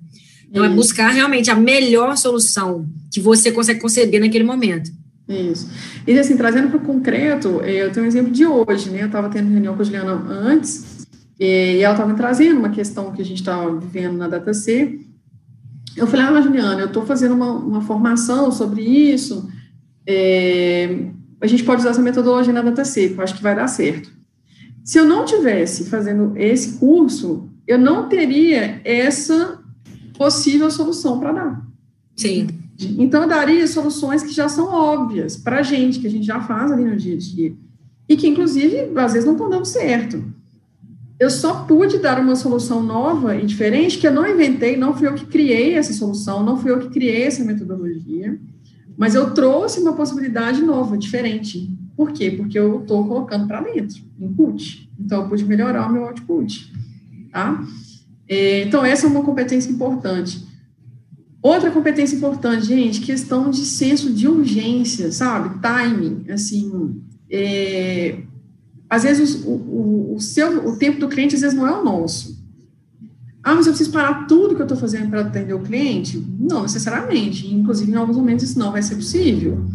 Então, é buscar realmente a melhor solução que você consegue conceber naquele momento. Isso. E assim, trazendo para o concreto, eu tenho um exemplo de hoje, né? Eu estava tendo reunião com a Juliana antes, e ela estava trazendo uma questão que a gente estava vivendo na DataC. Eu falei, ah, Juliana, eu estou fazendo uma, uma formação sobre isso, é, a gente pode usar essa metodologia na DataC, eu acho que vai dar certo. Se eu não tivesse fazendo esse curso, eu não teria essa possível solução para dar. Sim. Então, eu daria soluções que já são óbvias para a gente, que a gente já faz ali no dia a dia. E que, inclusive, às vezes não estão dando certo. Eu só pude dar uma solução nova e diferente, que eu não inventei, não fui eu que criei essa solução, não fui eu que criei essa metodologia, mas eu trouxe uma possibilidade nova, diferente. Por quê? Porque eu estou colocando para dentro, input. Então, eu pude melhorar o meu output. Tá? É, então, essa é uma competência importante. Outra competência importante, gente, questão de senso de urgência, sabe? Timing, assim, é, às vezes o, o, o, seu, o tempo do cliente às vezes não é o nosso. Ah, mas eu preciso parar tudo que eu estou fazendo para atender o cliente? Não necessariamente. Inclusive, em alguns momentos isso não vai ser possível.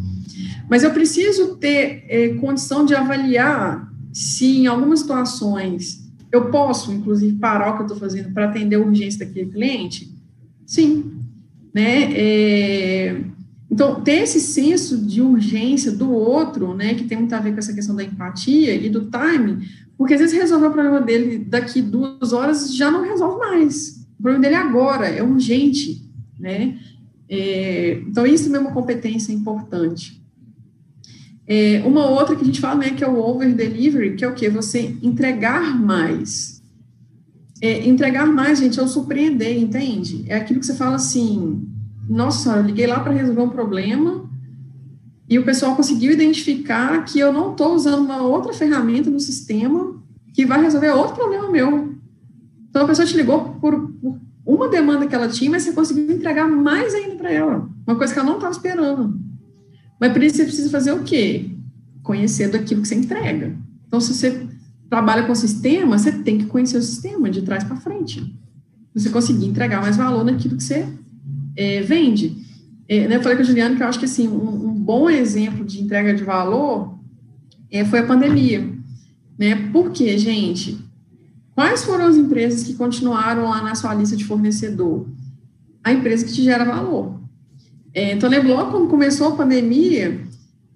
Mas eu preciso ter é, condição de avaliar se em algumas situações eu posso, inclusive, parar o que eu estou fazendo para atender a urgência daquele cliente? Sim, né? É, então, ter esse senso de urgência do outro, né, que tem muito a ver com essa questão da empatia e do timing, porque às vezes resolver o problema dele daqui duas horas já não resolve mais. O problema dele é agora, é urgente, né? É, então, isso também é uma competência importante. É, uma outra que a gente fala, né, que é o over delivery, que é o quê? Você entregar mais. É, entregar mais, gente, é o surpreender, entende? É aquilo que você fala assim, nossa, eu liguei lá para resolver um problema e o pessoal conseguiu identificar que eu não estou usando uma outra ferramenta no sistema que vai resolver outro problema meu. Então a pessoa te ligou por, por uma demanda que ela tinha, mas você conseguiu entregar mais ainda para ela, uma coisa que ela não estava esperando. Mas por isso você precisa fazer o quê? Conhecer daquilo que você entrega. Então, se você trabalha com sistema, você tem que conhecer o sistema de trás para frente. Você conseguir entregar mais valor naquilo que você é, vende. É, né, eu falei com a Juliana que eu acho que assim, um, um bom exemplo de entrega de valor é, foi a pandemia. Né? Por quê, gente? Quais foram as empresas que continuaram lá na sua lista de fornecedor? A empresa que te gera valor. É, então, lembrou quando começou a pandemia,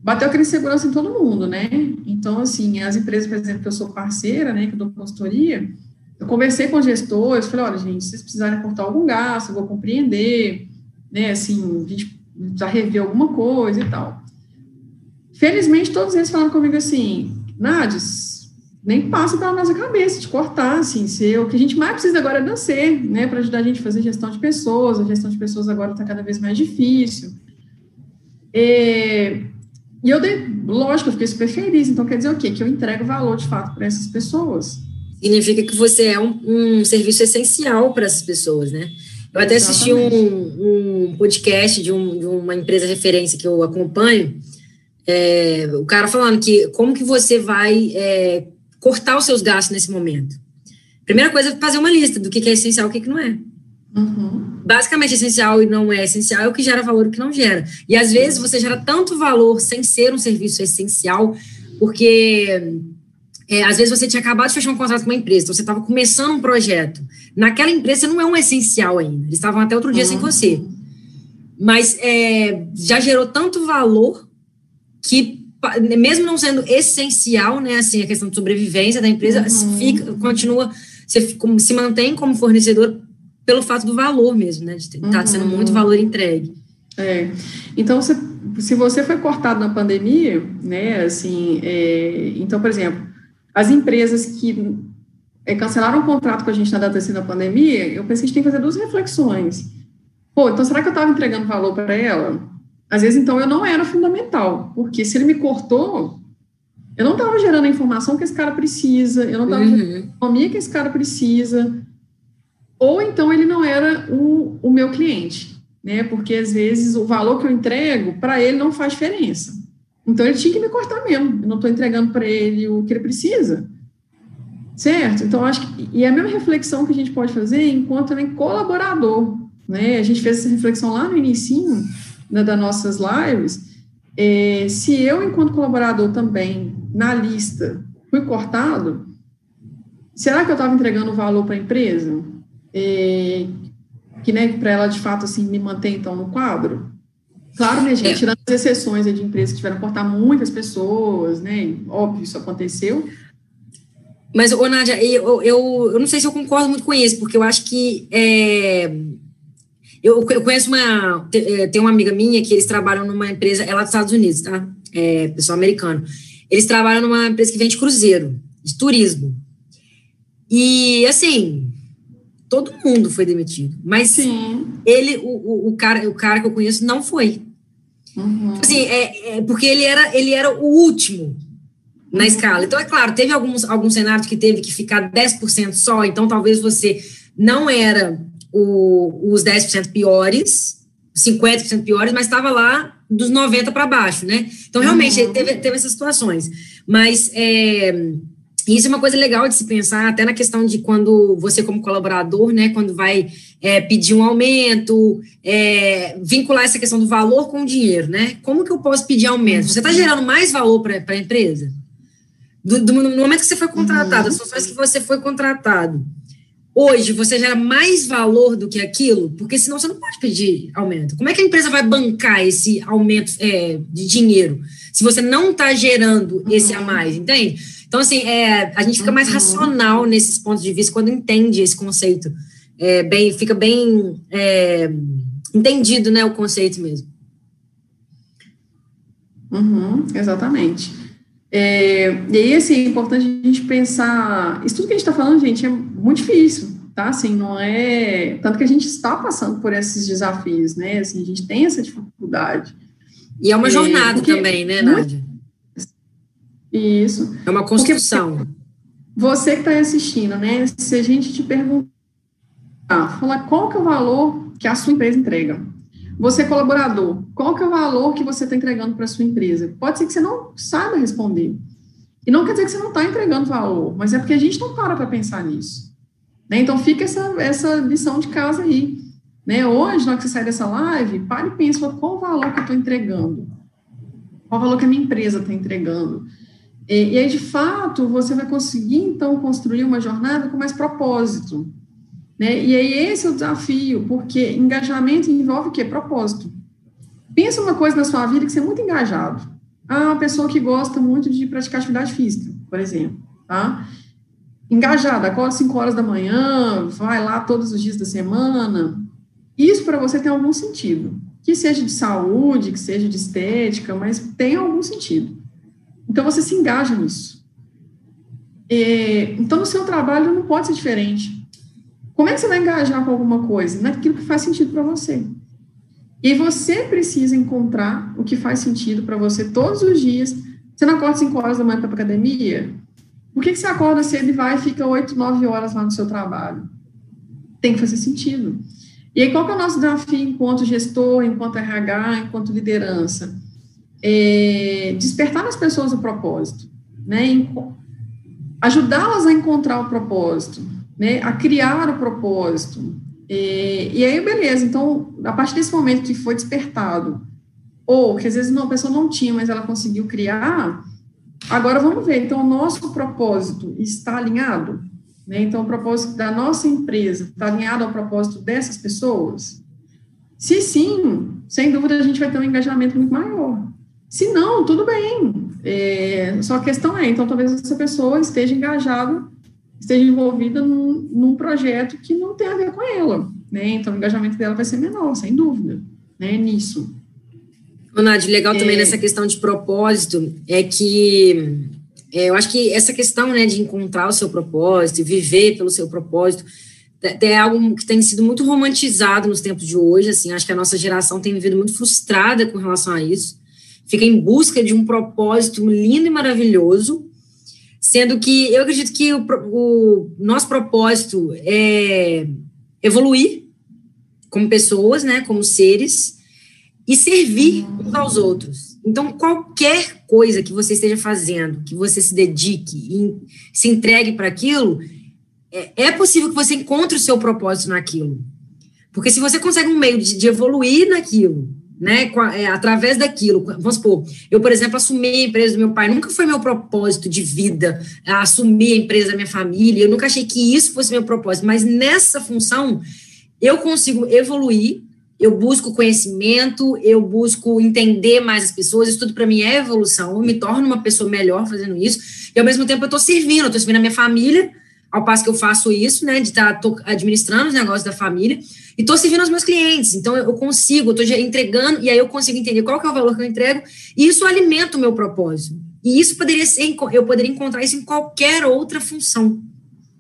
bateu aquela insegurança em todo mundo, né? Então, assim, as empresas, por exemplo, que eu sou parceira, né, que eu dou consultoria, eu conversei com gestores, falei, olha, gente, se vocês precisarem cortar algum gasto, eu vou compreender, né, assim, a gente precisa rever alguma coisa e tal. Felizmente, todos eles falaram comigo assim, Nades, nem passa pela nossa cabeça de cortar, assim, ser, o que a gente mais precisa agora é nascer, né, para ajudar a gente a fazer gestão de pessoas, a gestão de pessoas agora está cada vez mais difícil. E, e eu dei, lógico, eu fiquei super feliz, então quer dizer o quê? Que eu entrego valor, de fato, para essas pessoas. Significa que você é um, um serviço essencial para essas pessoas, né? Eu até assisti um, um podcast de, um, de, uma empresa referência que eu acompanho, é, o cara falando que como que você vai é, cortar os seus gastos nesse momento. Primeira coisa é fazer uma lista do que é essencial e o que não é. Uhum. Basicamente, essencial e não é essencial é o que gera valor e o que não gera. E às vezes você gera tanto valor sem ser um serviço essencial, porque é, às vezes você tinha acabado de fechar um contrato com uma empresa, então você estava começando um projeto. Naquela empresa não é um essencial ainda, eles estavam até outro dia uhum. sem você. Mas é, já gerou tanto valor que mesmo não sendo essencial, né, assim, a questão de sobrevivência da empresa, uhum. fica, continua, você se mantém como fornecedor pelo fato do valor mesmo, né, de estar tá uhum. sendo muito valor entregue. É. Então, se, se você foi cortado na pandemia, né, assim, é, então, por exemplo, as empresas que é, cancelaram o contrato com a gente na data assim da pandemia, eu pensei que a gente tem que fazer duas reflexões. Pô, então será que eu estava entregando valor para ela? Às vezes, então, eu não era fundamental, porque se ele me cortou, eu não estava gerando a informação que esse cara precisa, eu não estava uhum. gerando a economia que esse cara precisa, ou então ele não era o, o meu cliente, né? Porque às vezes o valor que eu entrego para ele não faz diferença. Então ele tinha que me cortar mesmo. Eu não estou entregando para ele o que ele precisa. Certo? Então, acho que. E é a mesma reflexão que a gente pode fazer enquanto colaborador. Né? A gente fez essa reflexão lá no início né, das nossas lives, é, se eu, enquanto colaborador também, na lista, fui cortado, será que eu estava entregando valor para a empresa? É, que, né, para ela, de fato, assim, me manter, então, no quadro? Claro, né, gente, é. tirando as exceções de empresas que tiveram que cortar muitas pessoas, né, óbvio, isso aconteceu, mas, ô Nádia, eu, eu, eu não sei se eu concordo muito com isso, porque eu acho que é, eu, eu conheço uma. É, tem uma amiga minha que eles trabalham numa empresa, ela é dos Estados Unidos, tá? É, pessoal americano. Eles trabalham numa empresa que vende cruzeiro, de turismo. E, assim, todo mundo foi demitido. Mas Sim. ele, o, o, cara, o cara que eu conheço, não foi. Uhum. Assim, é, é, porque ele era, ele era o último na uhum. escala. Então, é claro, teve alguns, alguns cenários que teve que ficar 10% só, então talvez você não era o, os 10% piores, 50% piores, mas estava lá dos 90% para baixo, né? Então, realmente, uhum. teve, teve essas situações. Mas é, isso é uma coisa legal de se pensar, até na questão de quando você, como colaborador, né, quando vai é, pedir um aumento, é, vincular essa questão do valor com o dinheiro, né? Como que eu posso pedir aumento? Você está gerando mais valor para a empresa? Do, do, no momento que você foi contratado, uhum. as funções que você foi contratado, hoje você gera mais valor do que aquilo, porque senão você não pode pedir aumento. Como é que a empresa vai bancar esse aumento é, de dinheiro se você não está gerando uhum. esse a mais, entende? Então, assim, é, a gente fica mais uhum. racional nesses pontos de vista quando entende esse conceito. É, bem, fica bem é, entendido, né, o conceito mesmo. Uhum, exatamente. É, e aí, assim, é importante a gente pensar. Isso tudo que a gente está falando, gente, é muito difícil, tá? Assim, não é. Tanto que a gente está passando por esses desafios, né? Assim, a gente tem essa dificuldade. E é uma jornada é, também, né, Nádia? Isso. É uma construção. Porque você que está assistindo, né? Se a gente te perguntar, falar qual que é o valor que a sua empresa entrega. Você é colaborador, qual que é o valor que você está entregando para a sua empresa? Pode ser que você não saiba responder. E não quer dizer que você não está entregando valor, mas é porque a gente não para para pensar nisso. Né? Então, fica essa, essa lição de casa aí. Né? Hoje, na hora que você sai dessa live, pare e pense qual o valor que eu estou entregando. Qual o valor que a minha empresa está entregando. E, e aí, de fato, você vai conseguir, então, construir uma jornada com mais propósito. Né? E aí, esse é o desafio, porque engajamento envolve o quê? Propósito. Pensa uma coisa na sua vida que você é muito engajado. Ah, uma pessoa que gosta muito de praticar atividade física, por exemplo, tá? Engajada, acorda 5 horas da manhã, vai lá todos os dias da semana. Isso para você tem algum sentido. Que seja de saúde, que seja de estética, mas tem algum sentido. Então, você se engaja nisso. É, então, no seu trabalho não pode ser diferente. Como é que você vai engajar com alguma coisa? Naquilo que faz sentido para você. E você precisa encontrar o que faz sentido para você todos os dias. Você não acorda 5 horas da manhã para a academia? Por que, que você acorda cedo e vai e fica 8, 9 horas lá no seu trabalho? Tem que fazer sentido. E aí, qual que é o nosso desafio enquanto gestor, enquanto RH, enquanto liderança? É, despertar nas pessoas o propósito, né? Ajudá-las a encontrar o propósito, né? A criar o propósito. É, e aí, beleza. Então, a partir desse momento que foi despertado, ou que às vezes não, a pessoa não tinha, mas ela conseguiu criar, agora vamos ver. Então, o nosso propósito está alinhado? Né? Então, o propósito da nossa empresa está alinhado ao propósito dessas pessoas? Se sim, sem dúvida a gente vai ter um engajamento muito maior. Se não, tudo bem. É, só a questão é, então talvez essa pessoa esteja engajada, esteja envolvida num, num projeto que não tem a ver com ela, né? Então o engajamento dela vai ser menor, sem dúvida, né? Nisso. Ô, Nádia, legal também é, nessa questão de propósito é que é, eu acho que essa questão né, de encontrar o seu propósito viver pelo seu propósito é algo que tem sido muito romantizado nos tempos de hoje, assim, acho que a nossa geração tem vivido muito frustrada com relação a isso, fica em busca de um propósito lindo e maravilhoso, sendo que eu acredito que o, o nosso propósito é evoluir como pessoas, né, como seres, e servir uns aos outros. Então, qualquer coisa que você esteja fazendo, que você se dedique e se entregue para aquilo, é, é, possível que você encontre o seu propósito naquilo. Porque se você consegue um meio de, de evoluir naquilo, né, é, através daquilo. Vamos supor, eu, por exemplo, assumi a empresa do meu pai, nunca foi meu propósito de vida assumir a empresa da minha família, eu nunca achei que isso fosse meu propósito, mas nessa função eu consigo evoluir, eu busco conhecimento, eu busco entender mais as pessoas, isso tudo para mim é evolução, eu me torno uma pessoa melhor fazendo isso, e ao mesmo tempo eu estou servindo, eu estou servindo a minha família, ao passo que eu faço isso, né, de estar tá, administrando os negócios da família, e estou servindo aos meus clientes. Então, eu consigo, estou entregando, e aí eu consigo entender qual que é o valor que eu entrego, e isso alimenta o meu propósito. E isso poderia ser, eu poderia encontrar isso em qualquer outra função.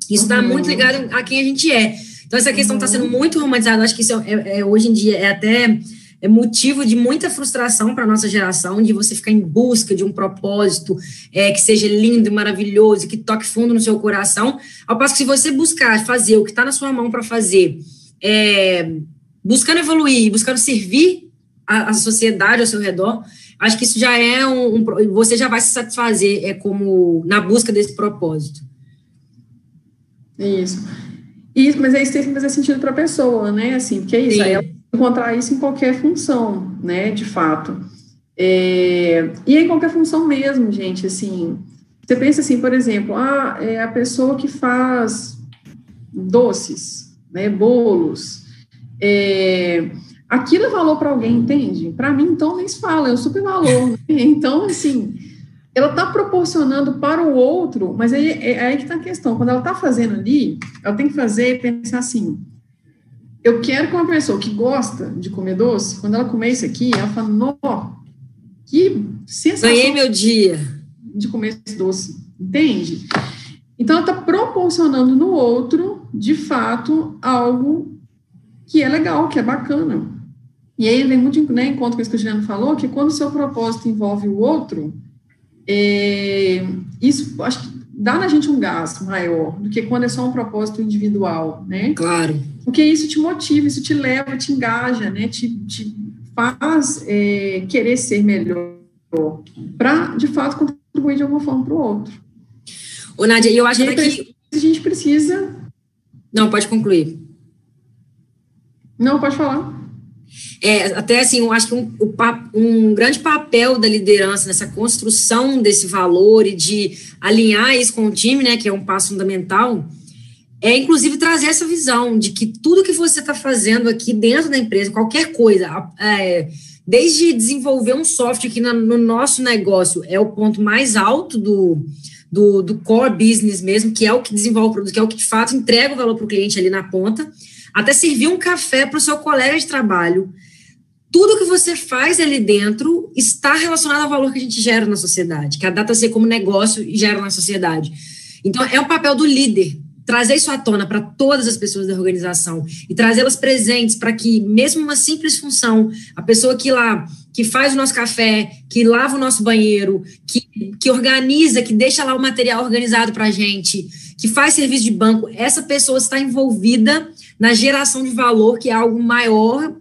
Isso está uhum. muito ligado a quem a gente é. Então, essa questão está uhum. sendo muito romantizada. Acho que isso é, é, hoje em dia é até é motivo de muita frustração para a nossa geração, de você ficar em busca de um propósito é, que seja lindo, maravilhoso, que toque fundo no seu coração, ao passo que se você buscar fazer o que está na sua mão para fazer, é, buscando evoluir, buscando servir a, a, sociedade ao seu redor, acho que isso já é um, um, Você já vai se satisfazer é como na busca desse propósito. Isso. Isso, mas é isso tem que fazer sentido para a pessoa, né? Assim, porque é isso, aí ela encontrar isso em qualquer função, né? De fato. É, e em qualquer função mesmo, gente, assim. Você pensa assim, por exemplo, ah, é a pessoa que faz doces, né, bolos. É, aquilo é valor para alguém, entende? Para mim, então, nem se fala, é um super valor. Né? (laughs) Então, assim, ela está proporcionando para o outro, mas aí, é, é aí que está a questão. Quando ela está fazendo ali, ela tem que fazer e pensar assim: eu quero que uma pessoa que gosta de comer doce, quando ela comer isso aqui, ela fala, nó, que sensação. Ganhei meu dia. De comer esse doce, entende? Então, ela está proporcionando no outro, de fato, algo que é legal, que é bacana. E aí vem muito né, em conta com isso que o Juliano falou, que quando o seu propósito envolve o outro, é, isso acho que dá na gente um gasto maior do que quando é só um propósito individual, né? Claro. Porque isso te motiva, isso te leva, te engaja, né? Te, te faz é, querer ser melhor para, de fato, contribuir de alguma forma para o outro. Ô, Nádia, eu acho que... A gente precisa... Não, pode concluir. Não, pode falar. É, até assim, eu acho que um, um grande papel da liderança nessa construção desse valor e de alinhar isso com o time, né, que é um passo fundamental, é inclusive trazer essa visão de que tudo que você está fazendo aqui dentro da empresa, qualquer coisa, é, desde desenvolver um software que no nosso negócio é o ponto mais alto do, do, do core business mesmo, que é o que desenvolve o produto, que é o que de fato entrega o valor para o cliente ali na ponta, até servir um café para o seu colega de trabalho. Tudo que você faz ali dentro está relacionado ao valor que a gente gera na sociedade, que a data ser como negócio gera na sociedade. Então, é o papel do líder trazer isso à tona para todas as pessoas da organização e trazê-las presentes para que, mesmo uma simples função, a pessoa que lá que faz o nosso café, que lava o nosso banheiro, que, que organiza, que deixa lá o material organizado para a gente, que faz serviço de banco, essa pessoa está envolvida na geração de valor, que é algo maior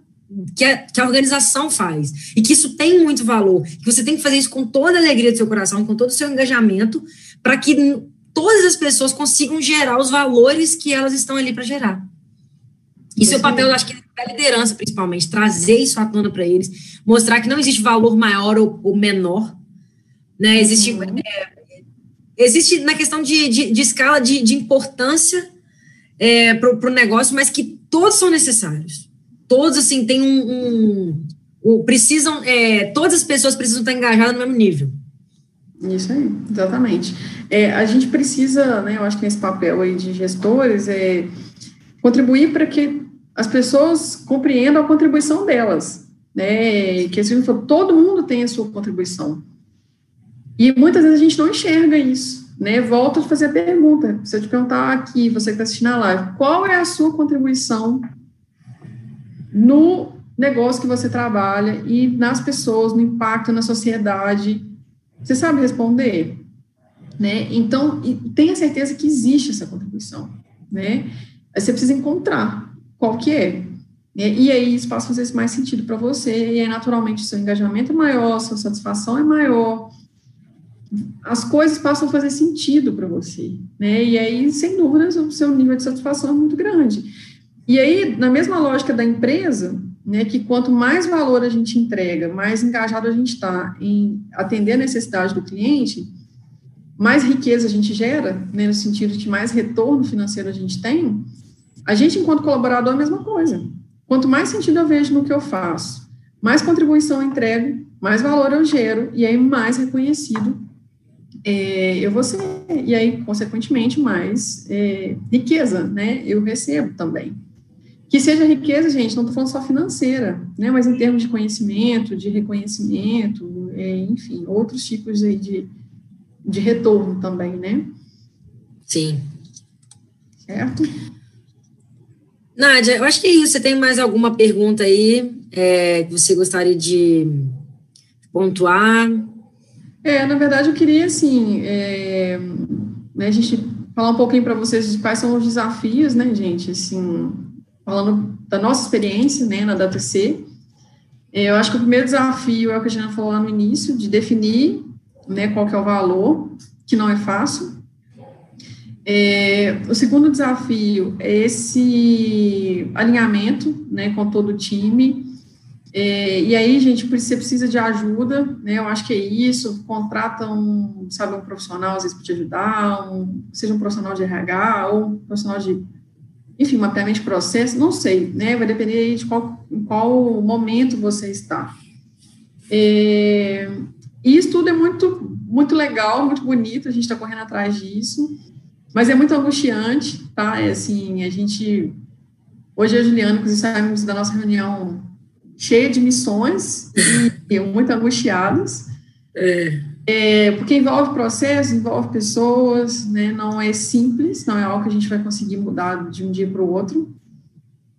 que a, que a, organização faz. E que isso tem muito valor. Que você tem que fazer isso com toda a alegria do seu coração, com todo o seu engajamento, para que todas as pessoas consigam gerar os valores que elas estão ali para gerar. Isso é o papel, acho que, da liderança, principalmente, trazer isso à tona para eles, mostrar que não existe valor maior ou, ou menor. Né? Existe, uhum. é, existe na questão de, de, de escala de, de importância é, para o negócio, mas que todos são necessários. Todos, assim, têm um. um, um precisam. É, todas as pessoas precisam estar engajadas no mesmo nível. Isso aí, exatamente. É, a gente precisa, né, eu acho que nesse papel aí de gestores, é contribuir para que as pessoas compreendam a contribuição delas, né, que assim, todo mundo tem a sua contribuição. E muitas vezes a gente não enxerga isso né? Volto a fazer a pergunta. Se eu te perguntar aqui, você que está assistindo a live, qual é a sua contribuição no negócio que você trabalha e nas pessoas, no impacto na sociedade? Você sabe responder? Né? Então, tenha certeza que existe essa contribuição, né? Você precisa encontrar qual que é. Né? E aí isso passa a fazer mais sentido para você, e aí naturalmente seu engajamento é maior, sua satisfação é maior, as coisas passam a fazer sentido para você, né? E aí, sem dúvidas, o seu nível de satisfação é muito grande. E aí, na mesma lógica da empresa, né, que quanto mais valor a gente entrega, mais engajado a gente está em atender a necessidade do cliente, mais riqueza a gente gera, né, no sentido de mais retorno financeiro a gente tem, a gente, enquanto colaborador, é a mesma coisa. Quanto mais sentido eu vejo no que eu faço, mais contribuição eu entrego, mais valor eu gero, e aí mais reconhecido é, eu vou ser, e aí, consequentemente, mais é, riqueza, né? Eu recebo também. Que seja riqueza, gente, não estou falando só financeira, né? Mas em termos de conhecimento, de reconhecimento, é, enfim, outros tipos aí de, de retorno também, né? Sim. Certo? Nádia, eu acho que é isso. Você tem mais alguma pergunta aí é, que você gostaria de pontuar? É, na verdade, eu queria, assim, é, né, a gente falar um pouquinho para vocês de quais são os desafios, né, gente, assim, falando da nossa experiência, né, na DTC. É, eu acho que o primeiro desafio é o que a gente falou lá no início, de definir, né, qual que é o valor, que não é fácil. É, o segundo desafio é esse alinhamento, né, com todo o time, é, e aí, gente, você precisa de ajuda, né? Eu acho que é isso. Contrata um, sabe, um profissional, às vezes, para te ajudar, um, seja um profissional de RH ou um profissional de, enfim, mapeamento de processo, não sei, né? Vai depender de qual, em qual momento você está. É, e isso tudo é muito, muito legal, muito bonito, a gente está correndo atrás disso, mas é muito angustiante, tá? É assim, a gente. Hoje a Juliana, inclusive, saímos da nossa reunião cheia de missões e, e muito angustiadas. É. É, porque envolve processos, envolve pessoas, né? Não é simples, não é algo que a gente vai conseguir mudar de um dia para o outro,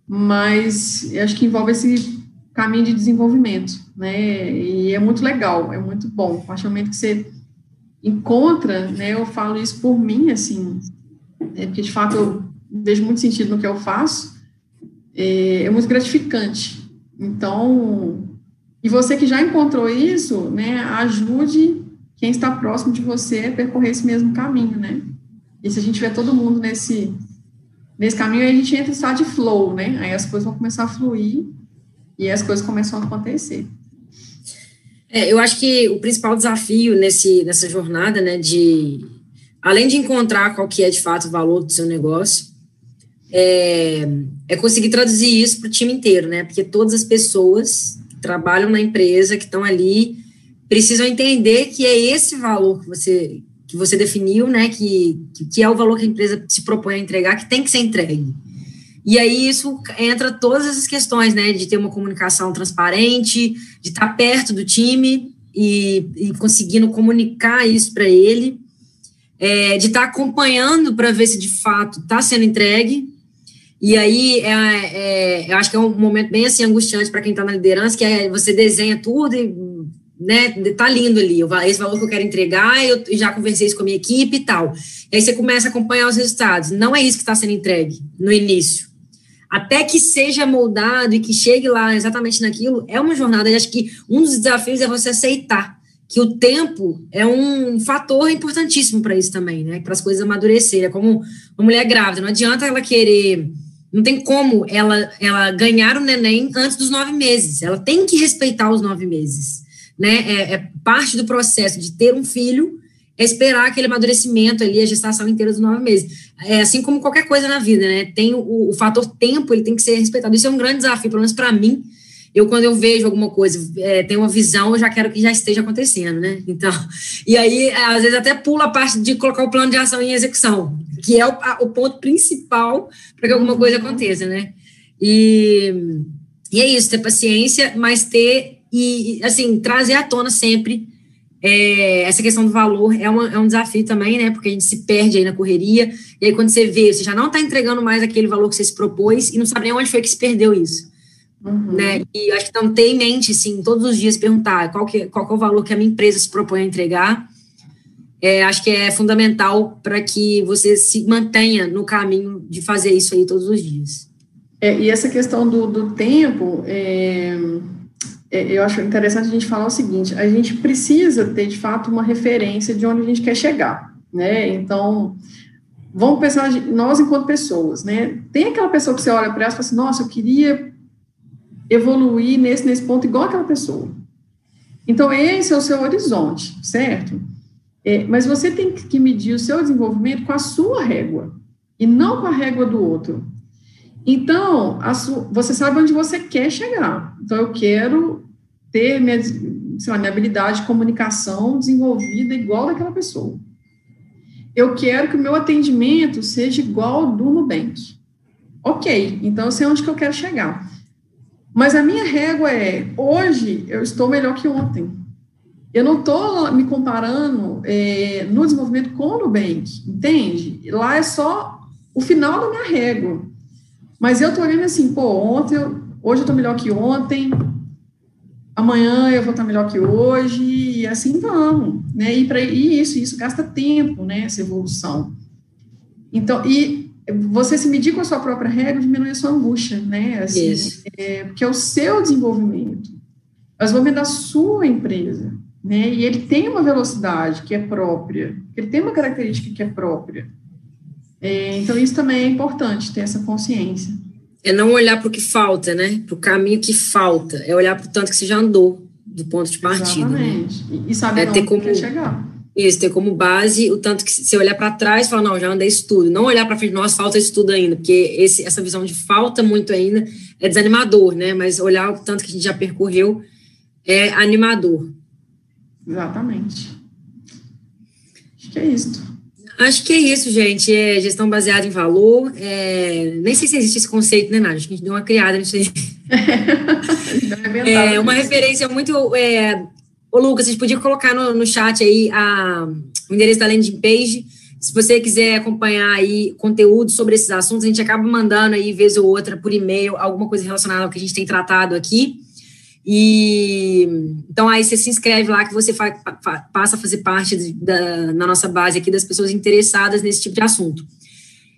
mas acho que envolve esse caminho de desenvolvimento, né? E é muito legal, é muito bom. A partir do momento que você encontra, né? Eu falo isso por mim, assim, né, porque de fato eu vejo muito sentido no que eu faço, é, é muito gratificante. Então, e você que já encontrou isso, né? Ajude quem está próximo de você a percorrer esse mesmo caminho, né? E se a gente vê todo mundo nesse nesse caminho, a gente entra em estado de flow, né? Aí as coisas vão começar a fluir e as coisas começam a acontecer. É, eu acho que o principal desafio nesse, nessa jornada, né, de além de encontrar qual que é de fato o valor do seu negócio, é, é conseguir traduzir isso para o time inteiro, né? Porque todas as pessoas que trabalham na empresa, que estão ali, precisam entender que é esse valor que você que você definiu, né? Que, que é o valor que a empresa se propõe a entregar, que tem que ser entregue. E aí isso entra todas essas questões, né, de ter uma comunicação transparente, de estar perto do time e, e conseguindo comunicar isso para ele, é, de estar acompanhando para ver se de fato está sendo entregue. E aí é, é, eu acho que é um momento bem assim angustiante para quem está na liderança, que é você desenha tudo e né, tá lindo ali, esse valor que eu quero entregar, eu já conversei isso com a minha equipe e tal. E aí você começa a acompanhar os resultados. Não é isso que está sendo entregue no início até que seja moldado e que chegue lá exatamente naquilo, é uma jornada. E acho que um dos desafios é você aceitar que o tempo é um fator importantíssimo para isso também, né? Para as coisas amadurecerem. É como uma mulher grávida, não adianta ela querer. Não tem como ela, ela ganhar o neném antes dos nove meses. Ela tem que respeitar os nove meses. Né? É, é parte do processo de ter um filho é esperar aquele amadurecimento ali, a gestação inteira dos nove meses. É assim como qualquer coisa na vida, né? Tem o, o fator tempo, ele tem que ser respeitado. Isso é um grande desafio, pelo menos para mim. Eu, quando eu vejo alguma coisa, é, tenho uma visão, eu já quero que já esteja acontecendo, né? Então, (laughs) e aí, às vezes, até pula a parte de colocar o plano de ação em execução, que é o, a, o ponto principal para que alguma coisa aconteça, né? E, e é isso, ter paciência, mas ter, e, assim, trazer à tona sempre é, essa questão do valor é, uma, é, um desafio também, né? Porque a gente se perde aí na correria, e aí quando você vê, você já não está entregando mais aquele valor que você se propôs e não sabe nem onde foi que se perdeu isso. Uhum. Né? E acho que então ter em mente, sim, todos os dias perguntar qual, que, qual que é o valor que a minha empresa se propõe a entregar. É, acho que é fundamental para que você se mantenha no caminho de fazer isso aí todos os dias. É, e essa questão do, do tempo, é, é, eu acho interessante a gente falar o seguinte: a gente precisa ter, de fato, uma referência de onde a gente quer chegar, né? Então, vamos pensar, nós enquanto pessoas, né? Tem aquela pessoa que você olha para ela e fala assim: nossa, eu queria evoluir nesse, nesse ponto igual aquela pessoa. Então, esse é o seu horizonte, certo? É, mas você tem que medir o seu desenvolvimento com a sua régua e não com a régua do outro. Então, você sabe onde você quer chegar. Então, eu quero ter minha, lá, minha habilidade de comunicação desenvolvida igual daquela pessoa. Eu quero que o meu atendimento seja igual ao do Nubank. Ok, então eu sei onde que eu quero chegar. Mas a minha régua é, hoje eu estou melhor que ontem. Eu não estou me comparando é, no desenvolvimento com o Nubank, entende? Lá é só o final da minha régua. Mas eu estou olhando assim, pô, ontem, eu, hoje eu estou melhor que ontem, amanhã eu vou estar melhor que hoje, e assim vamos, né? E, para isso, isso gasta tempo, né? Essa evolução. Então, e você se medir com a sua própria regra diminui a sua angústia, né? Assim, isso. É, porque é o seu desenvolvimento, é o desenvolvimento da sua empresa, né? E ele tem uma velocidade que é própria, ele tem uma característica que é própria. É, então, isso também é importante, ter essa consciência. É não olhar para o que falta, né? Para o caminho que falta. É olhar para o tanto que você já andou do ponto de partida. Né? Exatamente. Né? E saber é ter como quer chegar. Isso, ter como base o tanto que você olhar para trás e falar, não, já andei isso tudo. Não olhar para frente, nossa, falta isso tudo ainda, porque esse, essa visão de falta muito ainda é desanimador, né? Mas olhar o tanto que a gente já percorreu é animador. Exatamente. Acho que é isso. Acho que é isso, gente. É gestão baseada em valor. É... Nem sei se existe esse conceito, né, Nádia? Acho que a gente deu uma criada nisso aí. (laughs) é, uma referência muito. É, ô, Lucas, a gente podia colocar no, no chat aí a, o endereço da landing page. Se você quiser acompanhar aí conteúdo sobre esses assuntos, a gente acaba mandando aí, vez ou outra, por e-mail, alguma coisa relacionada ao que a gente tem tratado aqui. E então aí você se inscreve lá que você fa, fa, passa a fazer parte da, na nossa base aqui das pessoas interessadas nesse tipo de assunto.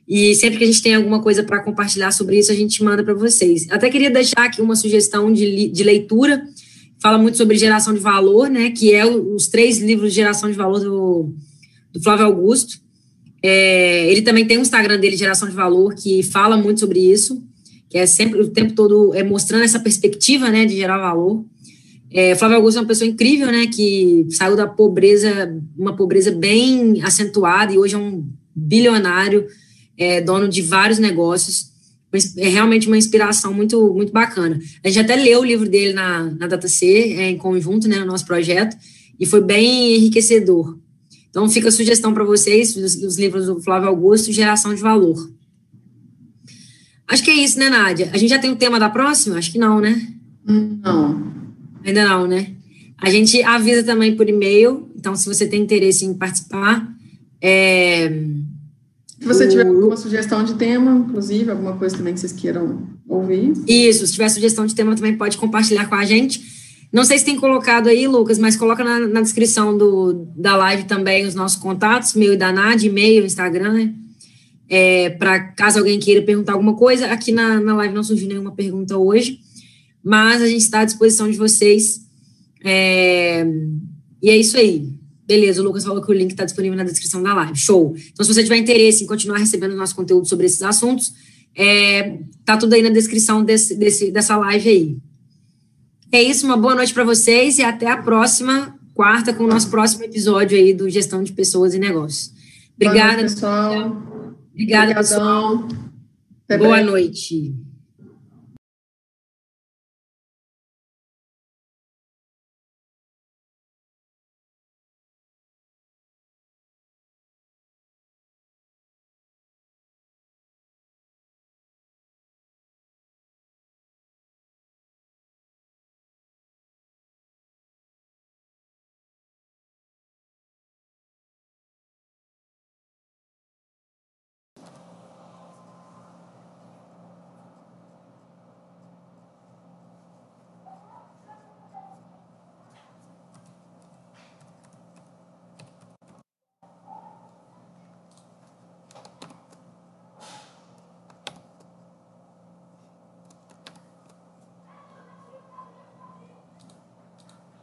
E sempre que a gente tem alguma coisa para compartilhar sobre isso, a gente manda para vocês. Até queria deixar aqui uma sugestão de, de leitura. Fala muito sobre geração de valor, né? Que é os três livros de geração de valor do, do Flávio Augusto. É, ele também tem um Instagram dele, Geração de Valor, que fala muito sobre isso, que é sempre o tempo todo é, mostrando essa perspectiva, né, de gerar valor. É, Flávio Augusto é uma pessoa incrível, né, que saiu da pobreza, uma pobreza bem acentuada e hoje é um bilionário, é, dono de vários negócios. É realmente uma inspiração muito, muito bacana. A gente até leu o livro dele na, na DataC, é, em conjunto, né, no nosso projeto, e foi bem enriquecedor. Então, fica a sugestão para vocês, os, os, livros do Flávio Augusto, Geração de Valor. Acho que é isso, né, Nádia? A gente já tem o tema da próxima? Acho que não, né? Não. Ainda não, né? A gente avisa também por e-mail, então, se você tem interesse em participar, é, se você tiver alguma sugestão de tema, inclusive, alguma coisa também que vocês queiram ouvir. Isso, se tiver sugestão de tema também pode compartilhar com a gente. Não sei se tem colocado aí, Lucas, mas coloca na, na descrição do, da live também os nossos contatos, meu e da Nádia, e-mail, Instagram, né? É, para caso alguém queira perguntar alguma coisa. Aqui na, na live não surgiu nenhuma pergunta hoje, mas a gente está à disposição de vocês. É, e é isso aí. Beleza, o Lucas falou que o link está disponível na descrição da live. Show. Então, se você tiver interesse em continuar recebendo nosso conteúdo sobre esses assuntos, é, tá tudo aí na descrição desse, desse, dessa live aí. É isso, uma boa noite para vocês e até a próxima quarta com o nosso próximo episódio aí do Gestão de Pessoas e Negócios. Obrigada, noite, pessoal. Obrigada, Obrigadão. pessoal. Até boa breve. noite.